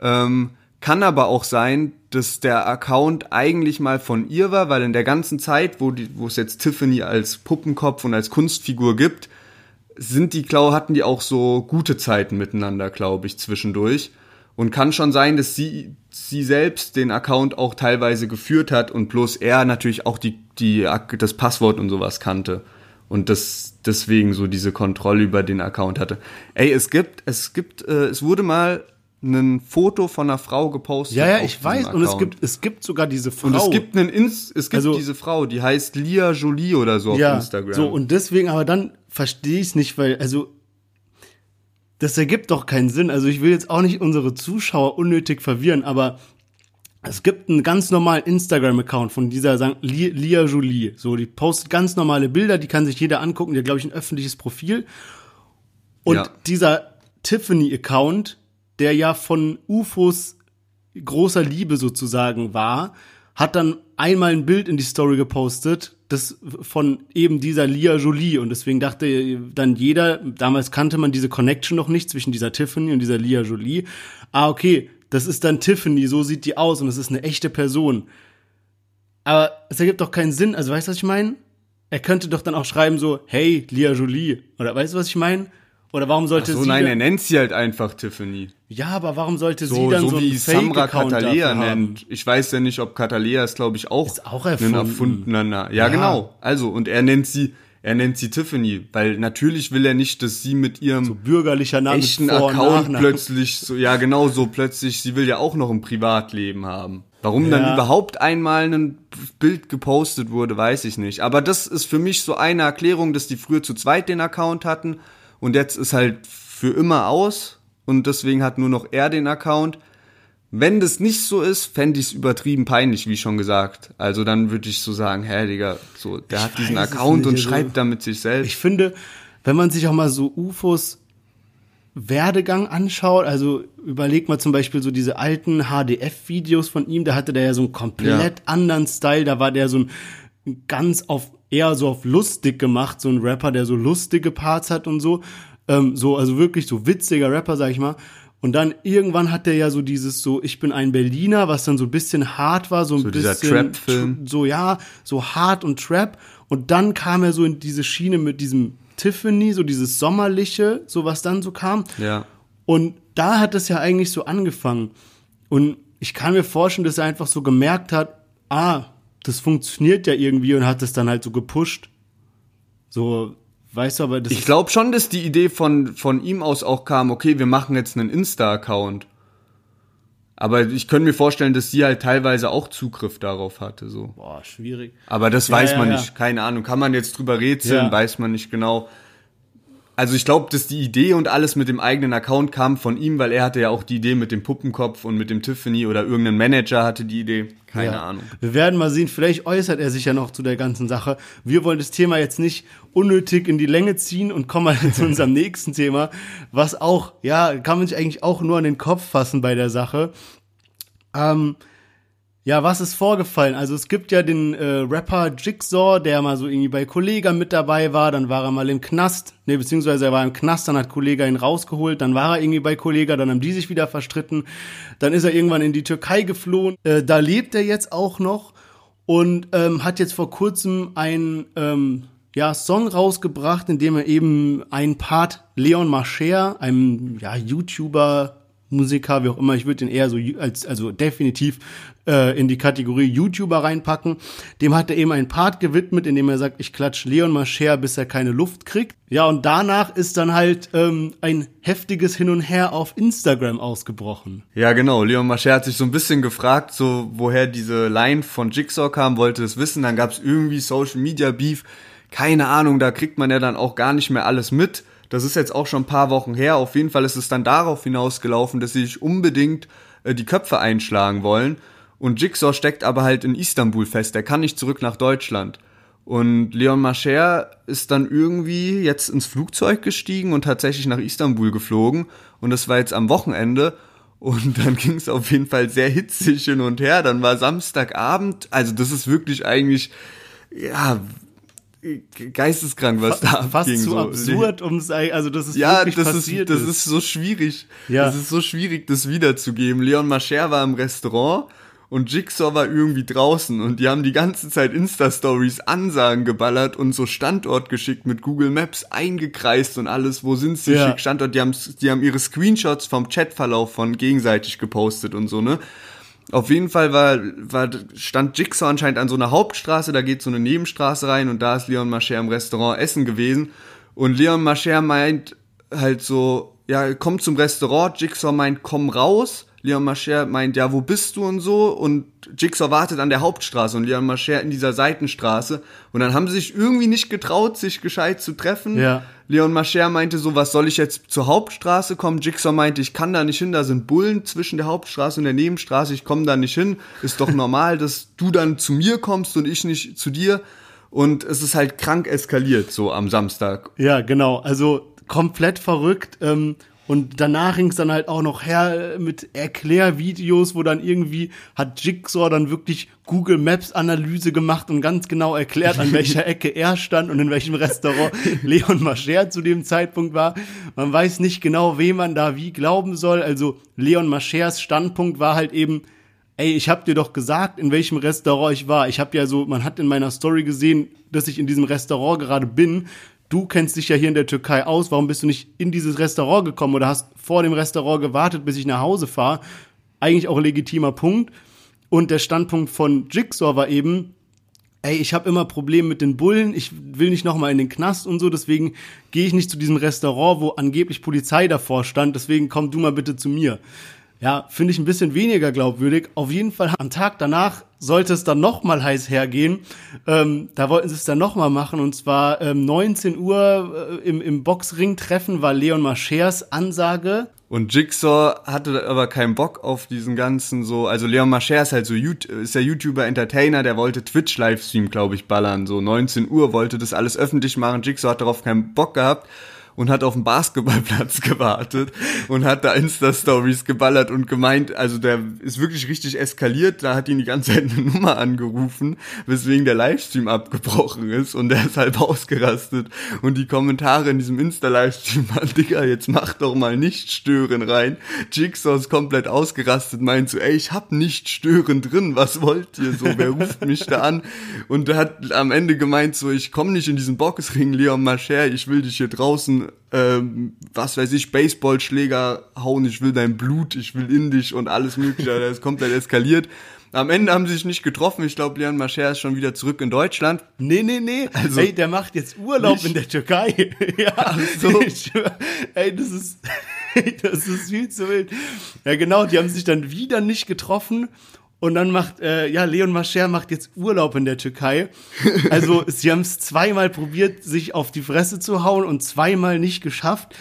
Ähm, kann aber auch sein, dass der Account eigentlich mal von ihr war, weil in der ganzen Zeit, wo, die, wo es jetzt Tiffany als Puppenkopf und als Kunstfigur gibt, sind die, Klau hatten die auch so gute Zeiten miteinander, glaube ich, zwischendurch. Und kann schon sein, dass sie, sie selbst den Account auch teilweise geführt hat und bloß er natürlich auch die, die, das Passwort und sowas kannte. Und das deswegen so diese Kontrolle über den Account hatte. Ey, es gibt, es gibt, äh, es wurde mal ein Foto von einer Frau gepostet. Ja, ja, ich weiß. Account. Und es gibt, es gibt sogar diese Frau. Und es gibt einen Ins es gibt also, diese Frau, die heißt Lia Jolie oder so ja, auf Instagram. So, und deswegen, aber dann verstehe ich es nicht, weil, also, das ergibt doch keinen Sinn. Also ich will jetzt auch nicht unsere Zuschauer unnötig verwirren, aber es gibt einen ganz normalen Instagram-Account von dieser sagen, Lia Jolie. So, die postet ganz normale Bilder, die kann sich jeder angucken, die hat, glaube ich, ein öffentliches Profil. Und ja. dieser Tiffany-Account, der ja von UFOs großer Liebe sozusagen war, hat dann einmal ein Bild in die Story gepostet, das von eben dieser Lia Jolie und deswegen dachte dann jeder, damals kannte man diese Connection noch nicht zwischen dieser Tiffany und dieser Lia Jolie. Ah, okay, das ist dann Tiffany, so sieht die aus und es ist eine echte Person. Aber es ergibt doch keinen Sinn, also weißt du, was ich meine? Er könnte doch dann auch schreiben so, hey, Lia Jolie, oder weißt du, was ich meine? Oder warum sollte Ach so, sie. nein, er nennt sie halt einfach Tiffany. Ja, aber warum sollte so, sie dann so, so wie Samra Catalea nennt? Ich weiß ja nicht, ob Catalea ist, glaube ich, auch, ist auch erfunden. ein erfundener ja, ja, genau. Also, und er nennt sie, er nennt sie Tiffany, weil natürlich will er nicht, dass sie mit ihrem so bürgerlicher Name echten Account plötzlich so, ja genau so plötzlich, sie will ja auch noch ein Privatleben haben. Warum ja. dann überhaupt einmal ein Bild gepostet wurde, weiß ich nicht. Aber das ist für mich so eine Erklärung, dass die früher zu zweit den Account hatten und jetzt ist halt für immer aus und deswegen hat nur noch er den Account. Wenn das nicht so ist, fände ich es übertrieben peinlich, wie schon gesagt. Also dann würde ich so sagen, hä, Digga, so, der ich hat diesen Account und also, schreibt damit sich selbst. Ich finde, wenn man sich auch mal so UFOs Werdegang anschaut, also überleg mal zum Beispiel so diese alten HDF-Videos von ihm, da hatte der ja so einen komplett ja. anderen Style, da war der so ein ganz auf eher so auf lustig gemacht, so ein Rapper, der so lustige Parts hat und so. Ähm, so, also wirklich so witziger Rapper, sag ich mal. Und dann irgendwann hat der ja so dieses so, ich bin ein Berliner, was dann so ein bisschen hart war, so ein so bisschen so ja, so hart und Trap. Und dann kam er so in diese Schiene mit diesem Tiffany, so dieses sommerliche, so was dann so kam. Ja. Und da hat es ja eigentlich so angefangen. Und ich kann mir vorstellen, dass er einfach so gemerkt hat, ah, das funktioniert ja irgendwie und hat es dann halt so gepusht. So, weißt du, aber das. Ich glaube schon, dass die Idee von, von ihm aus auch kam, okay, wir machen jetzt einen Insta-Account. Aber ich könnte mir vorstellen, dass sie halt teilweise auch Zugriff darauf hatte, so. Boah, schwierig. Aber das ja, weiß man ja, nicht, keine Ahnung. Kann man jetzt drüber rätseln, weiß man nicht genau. Also ich glaube, dass die Idee und alles mit dem eigenen Account kam von ihm, weil er hatte ja auch die Idee mit dem Puppenkopf und mit dem Tiffany oder irgendein Manager hatte die Idee. Keine ja. Ahnung. Wir werden mal sehen, vielleicht äußert er sich ja noch zu der ganzen Sache. Wir wollen das Thema jetzt nicht unnötig in die Länge ziehen und kommen mal (laughs) zu unserem nächsten Thema, was auch, ja, kann man sich eigentlich auch nur an den Kopf fassen bei der Sache. Ähm, ja, was ist vorgefallen? Also es gibt ja den äh, Rapper Jigsaw, der mal so irgendwie bei Kollega mit dabei war, dann war er mal im Knast, ne, beziehungsweise er war im Knast, dann hat Kollega ihn rausgeholt, dann war er irgendwie bei Kollega, dann haben die sich wieder verstritten, dann ist er irgendwann in die Türkei geflohen, äh, da lebt er jetzt auch noch und ähm, hat jetzt vor kurzem einen ähm, ja, Song rausgebracht, in dem er eben einen Part Leon Marcher, einem ja, YouTuber, Musiker, wie auch immer, ich würde den eher so als, also definitiv äh, in die Kategorie YouTuber reinpacken. Dem hat er eben einen Part gewidmet, in dem er sagt, ich klatsch Leon Mascher, bis er keine Luft kriegt. Ja, und danach ist dann halt ähm, ein heftiges Hin und Her auf Instagram ausgebrochen. Ja, genau. Leon Mascher hat sich so ein bisschen gefragt, so woher diese Line von Jigsaw kam, wollte es wissen. Dann gab es irgendwie Social Media Beef. Keine Ahnung, da kriegt man ja dann auch gar nicht mehr alles mit. Das ist jetzt auch schon ein paar Wochen her. Auf jeden Fall ist es dann darauf hinausgelaufen, dass sie sich unbedingt äh, die Köpfe einschlagen wollen. Und Jigsaw steckt aber halt in Istanbul fest. Er kann nicht zurück nach Deutschland. Und Leon Mascher ist dann irgendwie jetzt ins Flugzeug gestiegen und tatsächlich nach Istanbul geflogen. Und das war jetzt am Wochenende. Und (laughs) dann ging es auf jeden Fall sehr hitzig hin und her. Dann war Samstagabend. Also das ist wirklich eigentlich, ja, geisteskrank, was da Fast abging. zu so. absurd, um es also das ist Ja, wirklich das passiert ist, das ist so schwierig. Ja. Das ist so schwierig, das wiederzugeben. Leon Mascher war im Restaurant und Jigsaw war irgendwie draußen und die haben die ganze Zeit Insta-Stories Ansagen geballert und so Standort geschickt mit Google Maps eingekreist und alles. Wo sind sie? Ja. Schick Standort. Die haben, die haben ihre Screenshots vom Chatverlauf von gegenseitig gepostet und so, ne? Auf jeden Fall war, war, stand Jigsaw anscheinend an so einer Hauptstraße, da geht so eine Nebenstraße rein und da ist Leon Mascher im Restaurant essen gewesen. Und Leon Mascher meint halt so, ja, komm zum Restaurant, Jigsaw meint, komm raus. Leon Mascher meint, ja, wo bist du und so? Und Jigsaw wartet an der Hauptstraße und Leon Mascher in dieser Seitenstraße. Und dann haben sie sich irgendwie nicht getraut, sich gescheit zu treffen. Ja. Leon Mascher meinte so, was soll ich jetzt zur Hauptstraße kommen? Jigsaw meinte, ich kann da nicht hin, da sind Bullen zwischen der Hauptstraße und der Nebenstraße, ich komme da nicht hin. Ist doch normal, (laughs) dass du dann zu mir kommst und ich nicht zu dir. Und es ist halt krank eskaliert, so am Samstag. Ja, genau. Also komplett verrückt. Ähm, und danach ging es dann halt auch noch her mit Erklärvideos, wo dann irgendwie hat Jigsaw dann wirklich Google Maps Analyse gemacht und ganz genau erklärt, an welcher (laughs) Ecke er stand und in welchem Restaurant (laughs) Leon Mascher zu dem Zeitpunkt war. Man weiß nicht genau, wem man da wie glauben soll. Also Leon Maschers Standpunkt war halt eben, ey, ich hab dir doch gesagt, in welchem Restaurant ich war. Ich hab ja so, man hat in meiner Story gesehen, dass ich in diesem Restaurant gerade bin. Du kennst dich ja hier in der Türkei aus. Warum bist du nicht in dieses Restaurant gekommen oder hast vor dem Restaurant gewartet, bis ich nach Hause fahre? Eigentlich auch ein legitimer Punkt. Und der Standpunkt von Jigsaw war eben, ey, ich habe immer Probleme mit den Bullen, ich will nicht nochmal in den Knast und so, deswegen gehe ich nicht zu diesem Restaurant, wo angeblich Polizei davor stand, deswegen komm du mal bitte zu mir. Ja, finde ich ein bisschen weniger glaubwürdig. Auf jeden Fall am Tag danach sollte es dann nochmal heiß hergehen. Ähm, da wollten sie es dann nochmal machen und zwar ähm, 19 Uhr äh, im, im Boxring-Treffen war Leon Maschers Ansage. Und Jigsaw hatte aber keinen Bock auf diesen ganzen so, also Leon Mascher ist halt so, ist der YouTuber Entertainer, der wollte Twitch-Livestream, glaube ich, ballern, so 19 Uhr, wollte das alles öffentlich machen, Jigsaw hat darauf keinen Bock gehabt und hat auf dem Basketballplatz (laughs) gewartet und hat da Insta-Stories geballert und gemeint, also der ist wirklich richtig eskaliert, da hat ihn die ganze Zeit eine Nummer angerufen, weswegen der Livestream abgebrochen ist und der ist halb ausgerastet und die Kommentare in diesem Insta-Livestream waren, Digga, jetzt mach doch mal nicht stören rein. Jigsaw ist komplett ausgerastet, meint so, ey, ich hab nicht stören drin, was wollt ihr so, wer ruft mich da an? Und hat am Ende gemeint so, ich komme nicht in diesen Boxring, Leon Mascher, ich will dich hier draußen ähm, was weiß ich, Baseballschläger hauen, ich will dein Blut, ich will in dich und alles mögliche, das ist komplett eskaliert. Am Ende haben sie sich nicht getroffen. Ich glaube, Leon Mascher ist schon wieder zurück in Deutschland. Nee, nee, nee. Also- ey, der macht jetzt Urlaub Nicht? in der Türkei. (laughs) ja, Ach so. (laughs) Ey, das ist, (laughs) das ist viel zu wild. Ja, genau, die haben sich dann wieder nicht getroffen. Und dann macht, äh, ja, Leon Mascher macht jetzt Urlaub in der Türkei. (laughs) Also, sie haben es zweimal probiert, sich auf die Fresse zu hauen und zweimal nicht geschafft.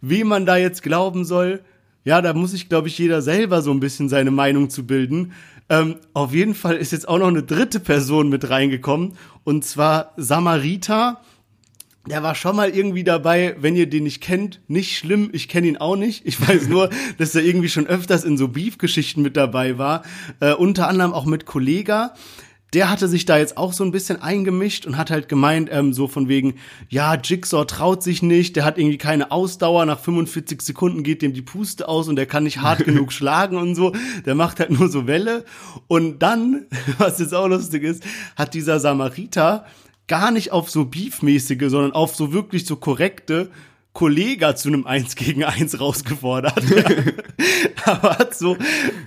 Wem man da jetzt glauben soll, ja, da muss sich, glaube ich, jeder selber so ein bisschen seine Meinung zu bilden. Ähm, auf jeden Fall ist jetzt auch noch eine dritte Person mit reingekommen. Und zwar Samarita. Der war schon mal irgendwie dabei, wenn ihr den nicht kennt, nicht schlimm, ich kenne ihn auch nicht. Ich weiß nur, (laughs) dass er irgendwie schon öfters in so Beef-Geschichten mit dabei war. Äh, unter anderem auch mit Kollega. Der hatte sich da jetzt auch so ein bisschen eingemischt und hat halt gemeint, ähm, so von wegen, ja, Jigsaw traut sich nicht, der hat irgendwie keine Ausdauer, nach 45 Sekunden geht dem die Puste aus und der kann nicht hart (laughs) genug schlagen und so, der macht halt nur so Welle. Und dann, (laughs) was jetzt auch lustig ist, hat dieser Samariter gar nicht auf so beefmäßige, sondern auf so wirklich so korrekte Kollega zu einem Eins gegen Eins rausgefordert. (laughs) Aber hat so,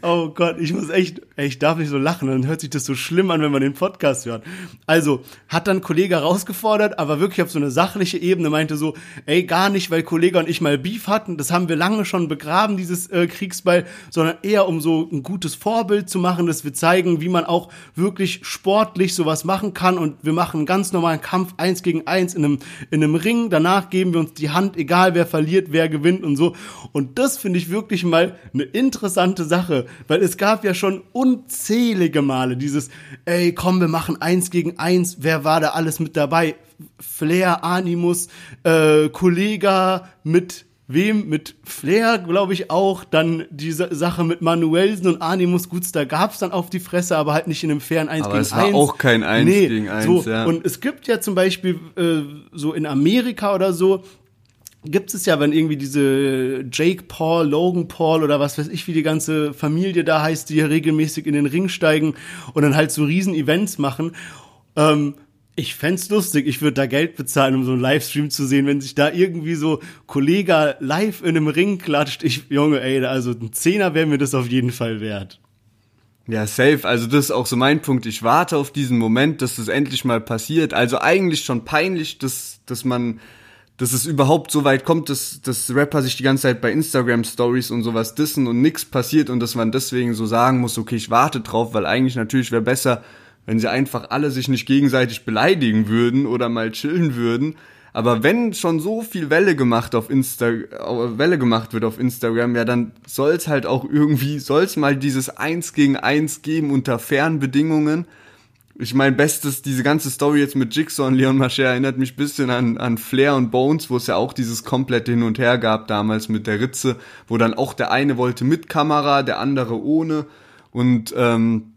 oh Gott, ich muss echt, ey, ich darf nicht so lachen, dann hört sich das so schlimm an, wenn man den Podcast hört. Also, hat dann Kollege herausgefordert, aber wirklich auf so eine sachliche Ebene meinte so, ey, gar nicht, weil Kollege und ich mal Beef hatten, das haben wir lange schon begraben, dieses äh, Kriegsball, sondern eher um so ein gutes Vorbild zu machen, dass wir zeigen, wie man auch wirklich sportlich sowas machen kann und wir machen einen ganz normalen Kampf eins gegen eins in einem, in einem Ring, danach geben wir uns die Hand egal wer verliert, wer gewinnt und so. Und das finde ich wirklich mal eine interessante Sache, weil es gab ja schon unzählige Male dieses, ey, komm, wir machen eins gegen eins, wer war da alles mit dabei? Flair, Animus, äh, Kollega mit wem mit Flair, glaube ich auch, dann diese Sache mit Manuelsen und Animus, gut, da gab's dann auf die Fresse, aber halt nicht in einem fairen 1 aber gegen es war 1. auch kein 1 nee, gegen 1, so, ja. Und es gibt ja zum Beispiel äh, so in Amerika oder so, gibt es ja, wenn irgendwie diese Jake Paul, Logan Paul oder was weiß ich, wie die ganze Familie da heißt, die ja regelmäßig in den Ring steigen und dann halt so riesen Events machen. Ähm, ich fänd's lustig, ich würde da Geld bezahlen, um so einen Livestream zu sehen, wenn sich da irgendwie so Kollege live in einem Ring klatscht. Ich, Junge, ey, also ein Zehner wäre mir das auf jeden Fall wert. Ja, safe. Also das ist auch so mein Punkt. Ich warte auf diesen Moment, dass es endlich mal passiert. Also eigentlich schon peinlich, dass, dass man, dass es überhaupt so weit kommt, dass, dass Rapper sich die ganze Zeit bei Instagram Stories und sowas dissen und nichts passiert und dass man deswegen so sagen muss, okay, ich warte drauf, weil eigentlich natürlich wäre besser, wenn sie einfach alle sich nicht gegenseitig beleidigen würden oder mal chillen würden. Aber wenn schon so viel Welle gemacht auf Insta Welle gemacht wird auf Instagram, ja, dann soll's halt auch irgendwie, soll's mal dieses Eins gegen Eins geben unter fairen Bedingungen. Ich mein Bestes, diese ganze Story jetzt mit Jigsaw und Leon Mascher erinnert mich bisschen an, an Flair und Bones, wo es ja auch dieses komplette Hin und Her gab damals mit der Ritze, wo dann auch der eine wollte mit Kamera, der andere ohne. Und ähm,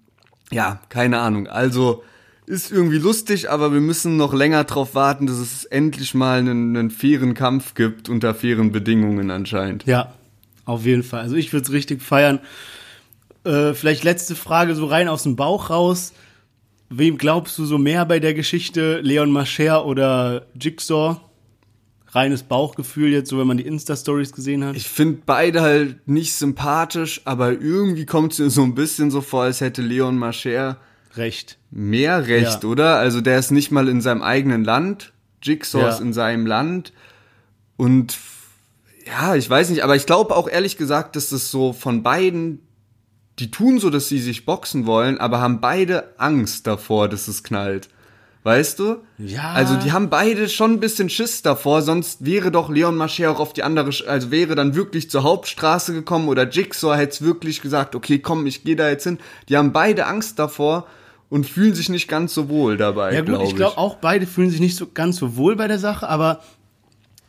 ja, keine Ahnung. Also ist irgendwie lustig, aber wir müssen noch länger drauf warten, dass es endlich mal einen, einen fairen Kampf gibt unter fairen Bedingungen anscheinend. Ja, auf jeden Fall. Also ich würde es richtig feiern. Äh, vielleicht letzte Frage so rein aus dem Bauch raus. Wem glaubst du so mehr bei der Geschichte? Leon Mascher oder Jigsaw? Reines Bauchgefühl jetzt, so wenn man die Insta-Stories gesehen hat. Ich finde beide halt nicht sympathisch, aber irgendwie kommt es mir so ein bisschen so vor, als hätte Leon Mascher Recht. mehr Recht, Ja. oder? Also der ist nicht mal in seinem eigenen Land, Jigsaw Ja. ist in seinem Land und ja, ich weiß nicht, aber ich glaube auch ehrlich gesagt, dass das so von beiden, die tun so, dass sie sich boxen wollen, aber haben beide Angst davor, dass es knallt. Weißt du? Ja. Also die haben beide schon ein bisschen Schiss davor, sonst wäre doch Leon Mascher auch auf die andere, also wäre dann wirklich zur Hauptstraße gekommen oder Jigsaw hätte es wirklich gesagt, okay, komm, ich gehe da jetzt hin. Die haben beide Angst davor und fühlen sich nicht ganz so wohl dabei, Ja gut, glaube ich glaube auch beide fühlen sich nicht so ganz so wohl bei der Sache, aber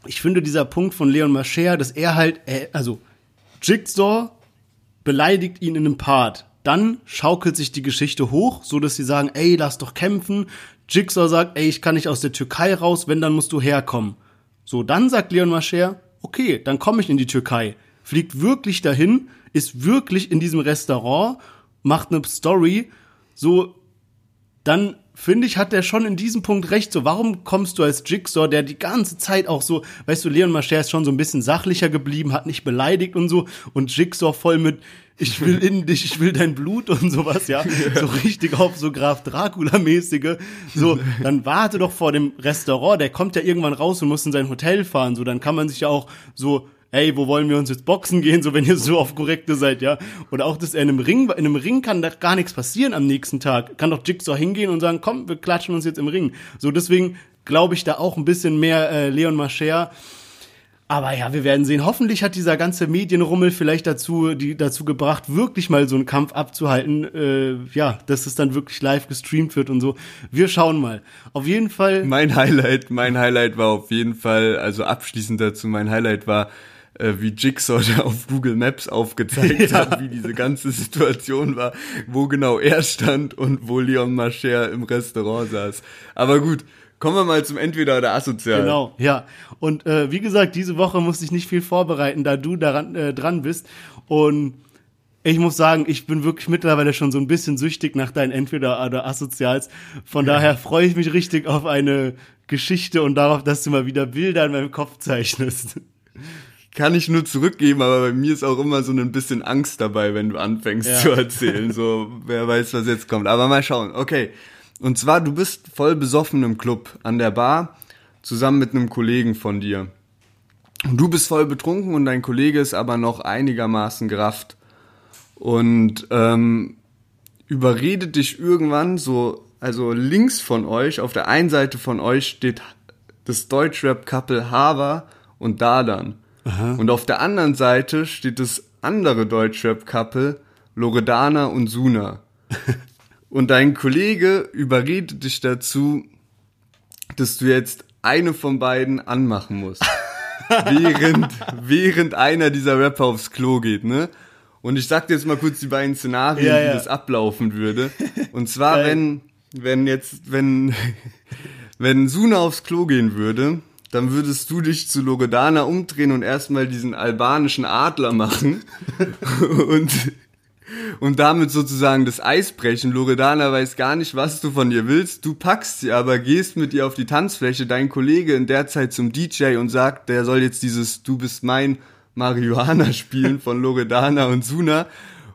ich finde dieser Punkt von Leon Mascher, dass er halt, äh, also Jigsaw beleidigt ihn in einem Part. Dann schaukelt sich die Geschichte hoch, so dass sie sagen, ey, lass doch kämpfen. Jigsaw sagt, ey, ich kann nicht aus der Türkei raus, wenn, dann musst du herkommen. So, dann sagt Leon Mascher, okay, dann komme ich in die Türkei. Fliegt wirklich dahin, ist wirklich in diesem Restaurant, macht eine Story, so, dann finde ich, hat der schon in diesem Punkt recht. So, warum kommst du als Jigsaw, der die ganze Zeit auch so, weißt du, Leon Mascher ist schon so ein bisschen sachlicher geblieben, hat nicht beleidigt und so, und Jigsaw voll mit, ich will in dich, ich will dein Blut und sowas, ja. (laughs) So richtig auf so Graf Dracula-mäßige. So, dann warte doch vor dem Restaurant, der kommt ja irgendwann raus und muss in sein Hotel fahren. So, dann kann man sich ja auch so, ey, wo wollen wir uns jetzt boxen gehen, so wenn ihr so auf korrekte seid, ja. Oder auch, dass er in einem Ring, in einem Ring kann da gar nichts passieren am nächsten Tag. Kann doch Jigsaw hingehen und sagen, komm, wir klatschen uns jetzt im Ring. So, deswegen glaube ich da auch ein bisschen mehr äh, Leon Mascher. Aber ja, wir werden sehen. Hoffentlich hat dieser ganze Medienrummel vielleicht dazu, die dazu gebracht, wirklich mal so einen Kampf abzuhalten. Äh, ja, dass es dann wirklich live gestreamt wird und so. Wir schauen mal. Auf jeden Fall. Mein Highlight, mein Highlight war auf jeden Fall, also abschließend dazu, mein Highlight war, äh, wie Jigsaw (laughs) da auf Google Maps aufgezeigt hat, wie diese ganze Situation war, wo genau er stand und wo Leon Mascher im Restaurant saß. Aber gut, kommen wir mal zum Entweder oder Asozial. Genau, ja. Und äh, wie gesagt, diese Woche musste ich nicht viel vorbereiten, da du daran äh, dran bist. Und ich muss sagen, ich bin wirklich mittlerweile schon so ein bisschen süchtig nach deinen Entweder- oder Asozials. Von daher freue ich mich richtig auf eine Geschichte und darauf, dass du mal wieder Bilder in meinem Kopf zeichnest. Kann ich nur zurückgeben, aber bei mir ist auch immer so ein bisschen Angst dabei, wenn du anfängst Ja. zu erzählen. So, wer weiß, was jetzt kommt. Aber mal schauen. Okay. Und zwar, du bist voll besoffen im Club an der Bar, zusammen mit einem Kollegen von dir. Und du bist voll betrunken und dein Kollege ist aber noch einigermaßen gerafft. Und ähm, überredet dich irgendwann so, also links von euch, auf der einen Seite von euch steht das Deutschrap-Couple Hava und Dadan. Und auf der anderen Seite steht das andere Deutschrap-Couple Loredana und Suna. (laughs) und dein Kollege überredet dich dazu, dass du jetzt eine von beiden anmachen musst. (laughs) während, während einer dieser Rapper aufs Klo geht, ne? Und ich sag dir jetzt mal kurz die beiden Szenarien, Ja, wie ja. das ablaufen würde. Und zwar, wenn, wenn jetzt, wenn, (laughs) wenn Suna aufs Klo gehen würde, dann würdest du dich zu Loredana umdrehen und erstmal diesen albanischen Adler machen (laughs) und, und damit sozusagen das Eis brechen. Loredana weiß gar nicht, was du von ihr willst. Du packst sie aber, gehst mit ihr auf die Tanzfläche, dein Kollege in der Zeit zum DJ und sagt, der soll jetzt dieses Du bist mein Marihuana spielen von Loredana und Suna.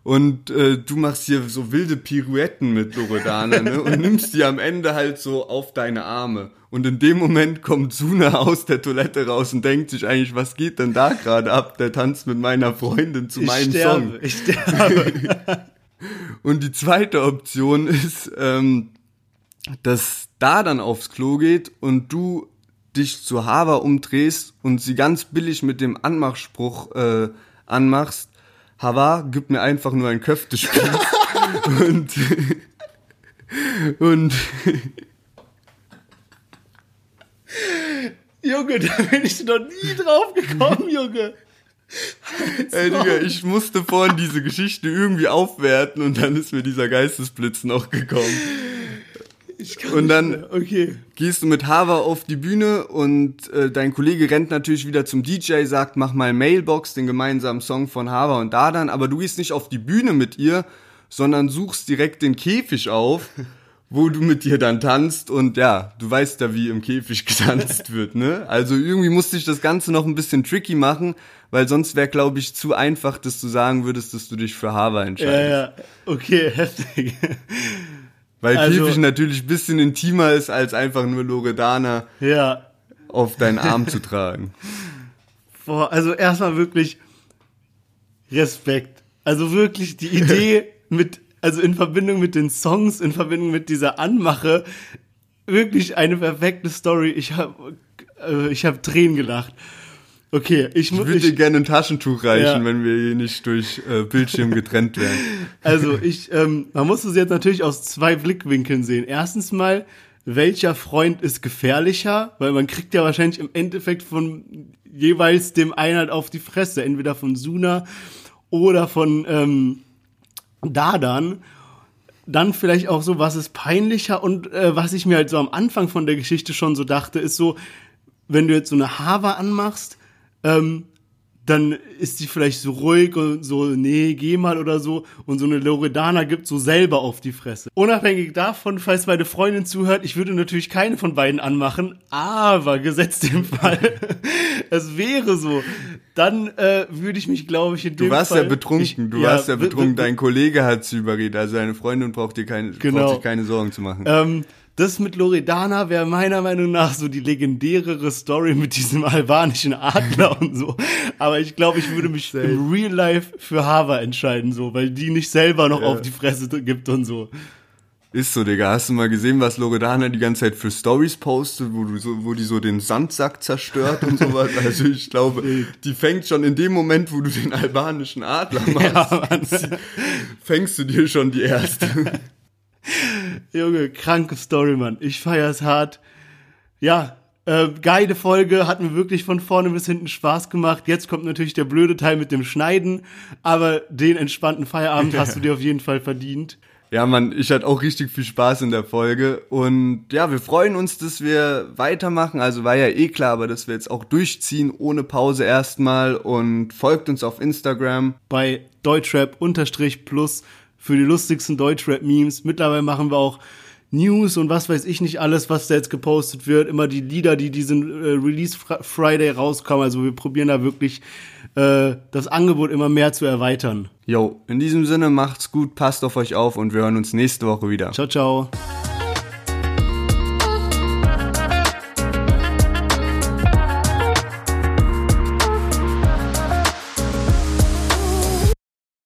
Und äh, du machst hier so wilde Pirouetten mit Loredana ne? und nimmst die am Ende halt so auf deine Arme. Und in dem Moment kommt Suna aus der Toilette raus und denkt sich eigentlich, was geht denn da gerade ab? Der tanzt mit meiner Freundin zu Ich meinem sterbe, Song. ich sterbe. (laughs) Und die zweite Option ist, ähm, dass da dann aufs Klo geht und du dich zu Hava umdrehst und sie ganz billig mit dem Anmachspruch äh, anmachst. Hava, gib mir einfach nur ein Köftespieß. und und Junge, da bin ich noch nie drauf gekommen, Junge. ey, Digga, ich musste vorhin diese Geschichte irgendwie aufwerten und dann ist mir dieser Geistesblitz noch gekommen. Und dann-. Okay. gehst du mit Hava auf die Bühne und äh, dein Kollege rennt natürlich wieder zum DJ, sagt, mach mal Mailbox, den gemeinsamen Song von Hava und Dadan, aber du gehst nicht auf die Bühne mit ihr, sondern suchst direkt den Käfig auf, (laughs) wo du mit ihr dann tanzt und ja, du weißt ja, wie im Käfig getanzt wird, ne? Also irgendwie musste ich das Ganze noch ein bisschen tricky machen, weil sonst wäre, glaube ich, zu einfach, dass du sagen würdest, dass du dich für Hava Ja, entscheidest. ja. Okay, (laughs) heftig. Weil Also- Käfig natürlich ein bisschen intimer ist, als einfach nur Loredana Ja. auf deinen Arm zu tragen. Boah, also erstmal wirklich Respekt. Also wirklich die Idee (laughs) mit, also in Verbindung mit den Songs, in Verbindung mit dieser Anmache, wirklich eine perfekte Story. Ich habe äh, ich habe Tränen gelacht. Okay, ich Ich muss würde dir gerne ein Taschentuch reichen, Ja. wenn wir hier nicht durch äh, Bildschirm getrennt werden. (laughs) Also ich, ähm, man muss es jetzt natürlich aus zwei Blickwinkeln sehen. Erstens mal, welcher Freund ist gefährlicher? Weil man kriegt ja wahrscheinlich im Endeffekt von jeweils dem einen halt auf die Fresse, entweder von Suna oder von ähm, Dadan. Dann vielleicht auch so, was ist peinlicher und äh, was ich mir halt so am Anfang von der Geschichte schon so dachte, ist so, wenn du jetzt so eine Hava anmachst, ähm, dann ist die vielleicht so ruhig und so, nee, geh mal oder so. Und so eine Loredana gibt so selber auf die Fresse. Unabhängig davon, falls meine Freundin zuhört, ich würde natürlich keine von beiden anmachen, aber gesetzt im Fall, (laughs) es wäre so, dann äh, würde ich mich, glaube ich, in dem Du warst Fall, ja betrunken, ich, du warst ja be- betrunken, be- dein Kollege hat sie überredet, also deine Freundin braucht dir keine, Genau. braucht sich keine Sorgen zu machen. Ähm, das mit Loredana wäre meiner Meinung nach so die legendärere Story mit diesem albanischen Adler und so. Aber ich glaube, ich würde mich im Real Life für Hava entscheiden, so, weil die nicht selber noch auf die Fresse gibt und so. Ist so, Digga. Hast du mal gesehen, was Loredana die ganze Zeit für Stories postet, wo du so, wo die so den Sandsack zerstört und sowas? (laughs) Also ich glaube, die fängt schon in dem Moment, wo du den albanischen Adler machst, (laughs) fängst du dir schon die erste. (laughs) Junge, kranke Story, Mann. Ich feier's hart. Ja, äh, geile Folge, hat mir wirklich von vorne bis hinten Spaß gemacht. Jetzt kommt natürlich der blöde Teil mit dem Schneiden, aber den entspannten Feierabend (laughs) hast du dir auf jeden Fall verdient. Ja, Mann, ich hatte auch richtig viel Spaß in der Folge. Und ja, wir freuen uns, dass wir weitermachen. Also war ja eh klar, aber dass wir jetzt auch durchziehen, ohne Pause erstmal. Und folgt uns auf Instagram. Bei Deutschrap unterstrich plus für die lustigsten Deutschrap-Memes. Mittlerweile machen wir auch News und was weiß ich nicht alles, was da jetzt gepostet wird. Immer die Lieder, die diesen äh, Release Friday rauskommen. Also wir probieren da wirklich äh, das Angebot immer mehr zu erweitern. Jo, in diesem Sinne macht's gut, passt auf euch auf und wir hören uns nächste Woche wieder. Ciao, ciao.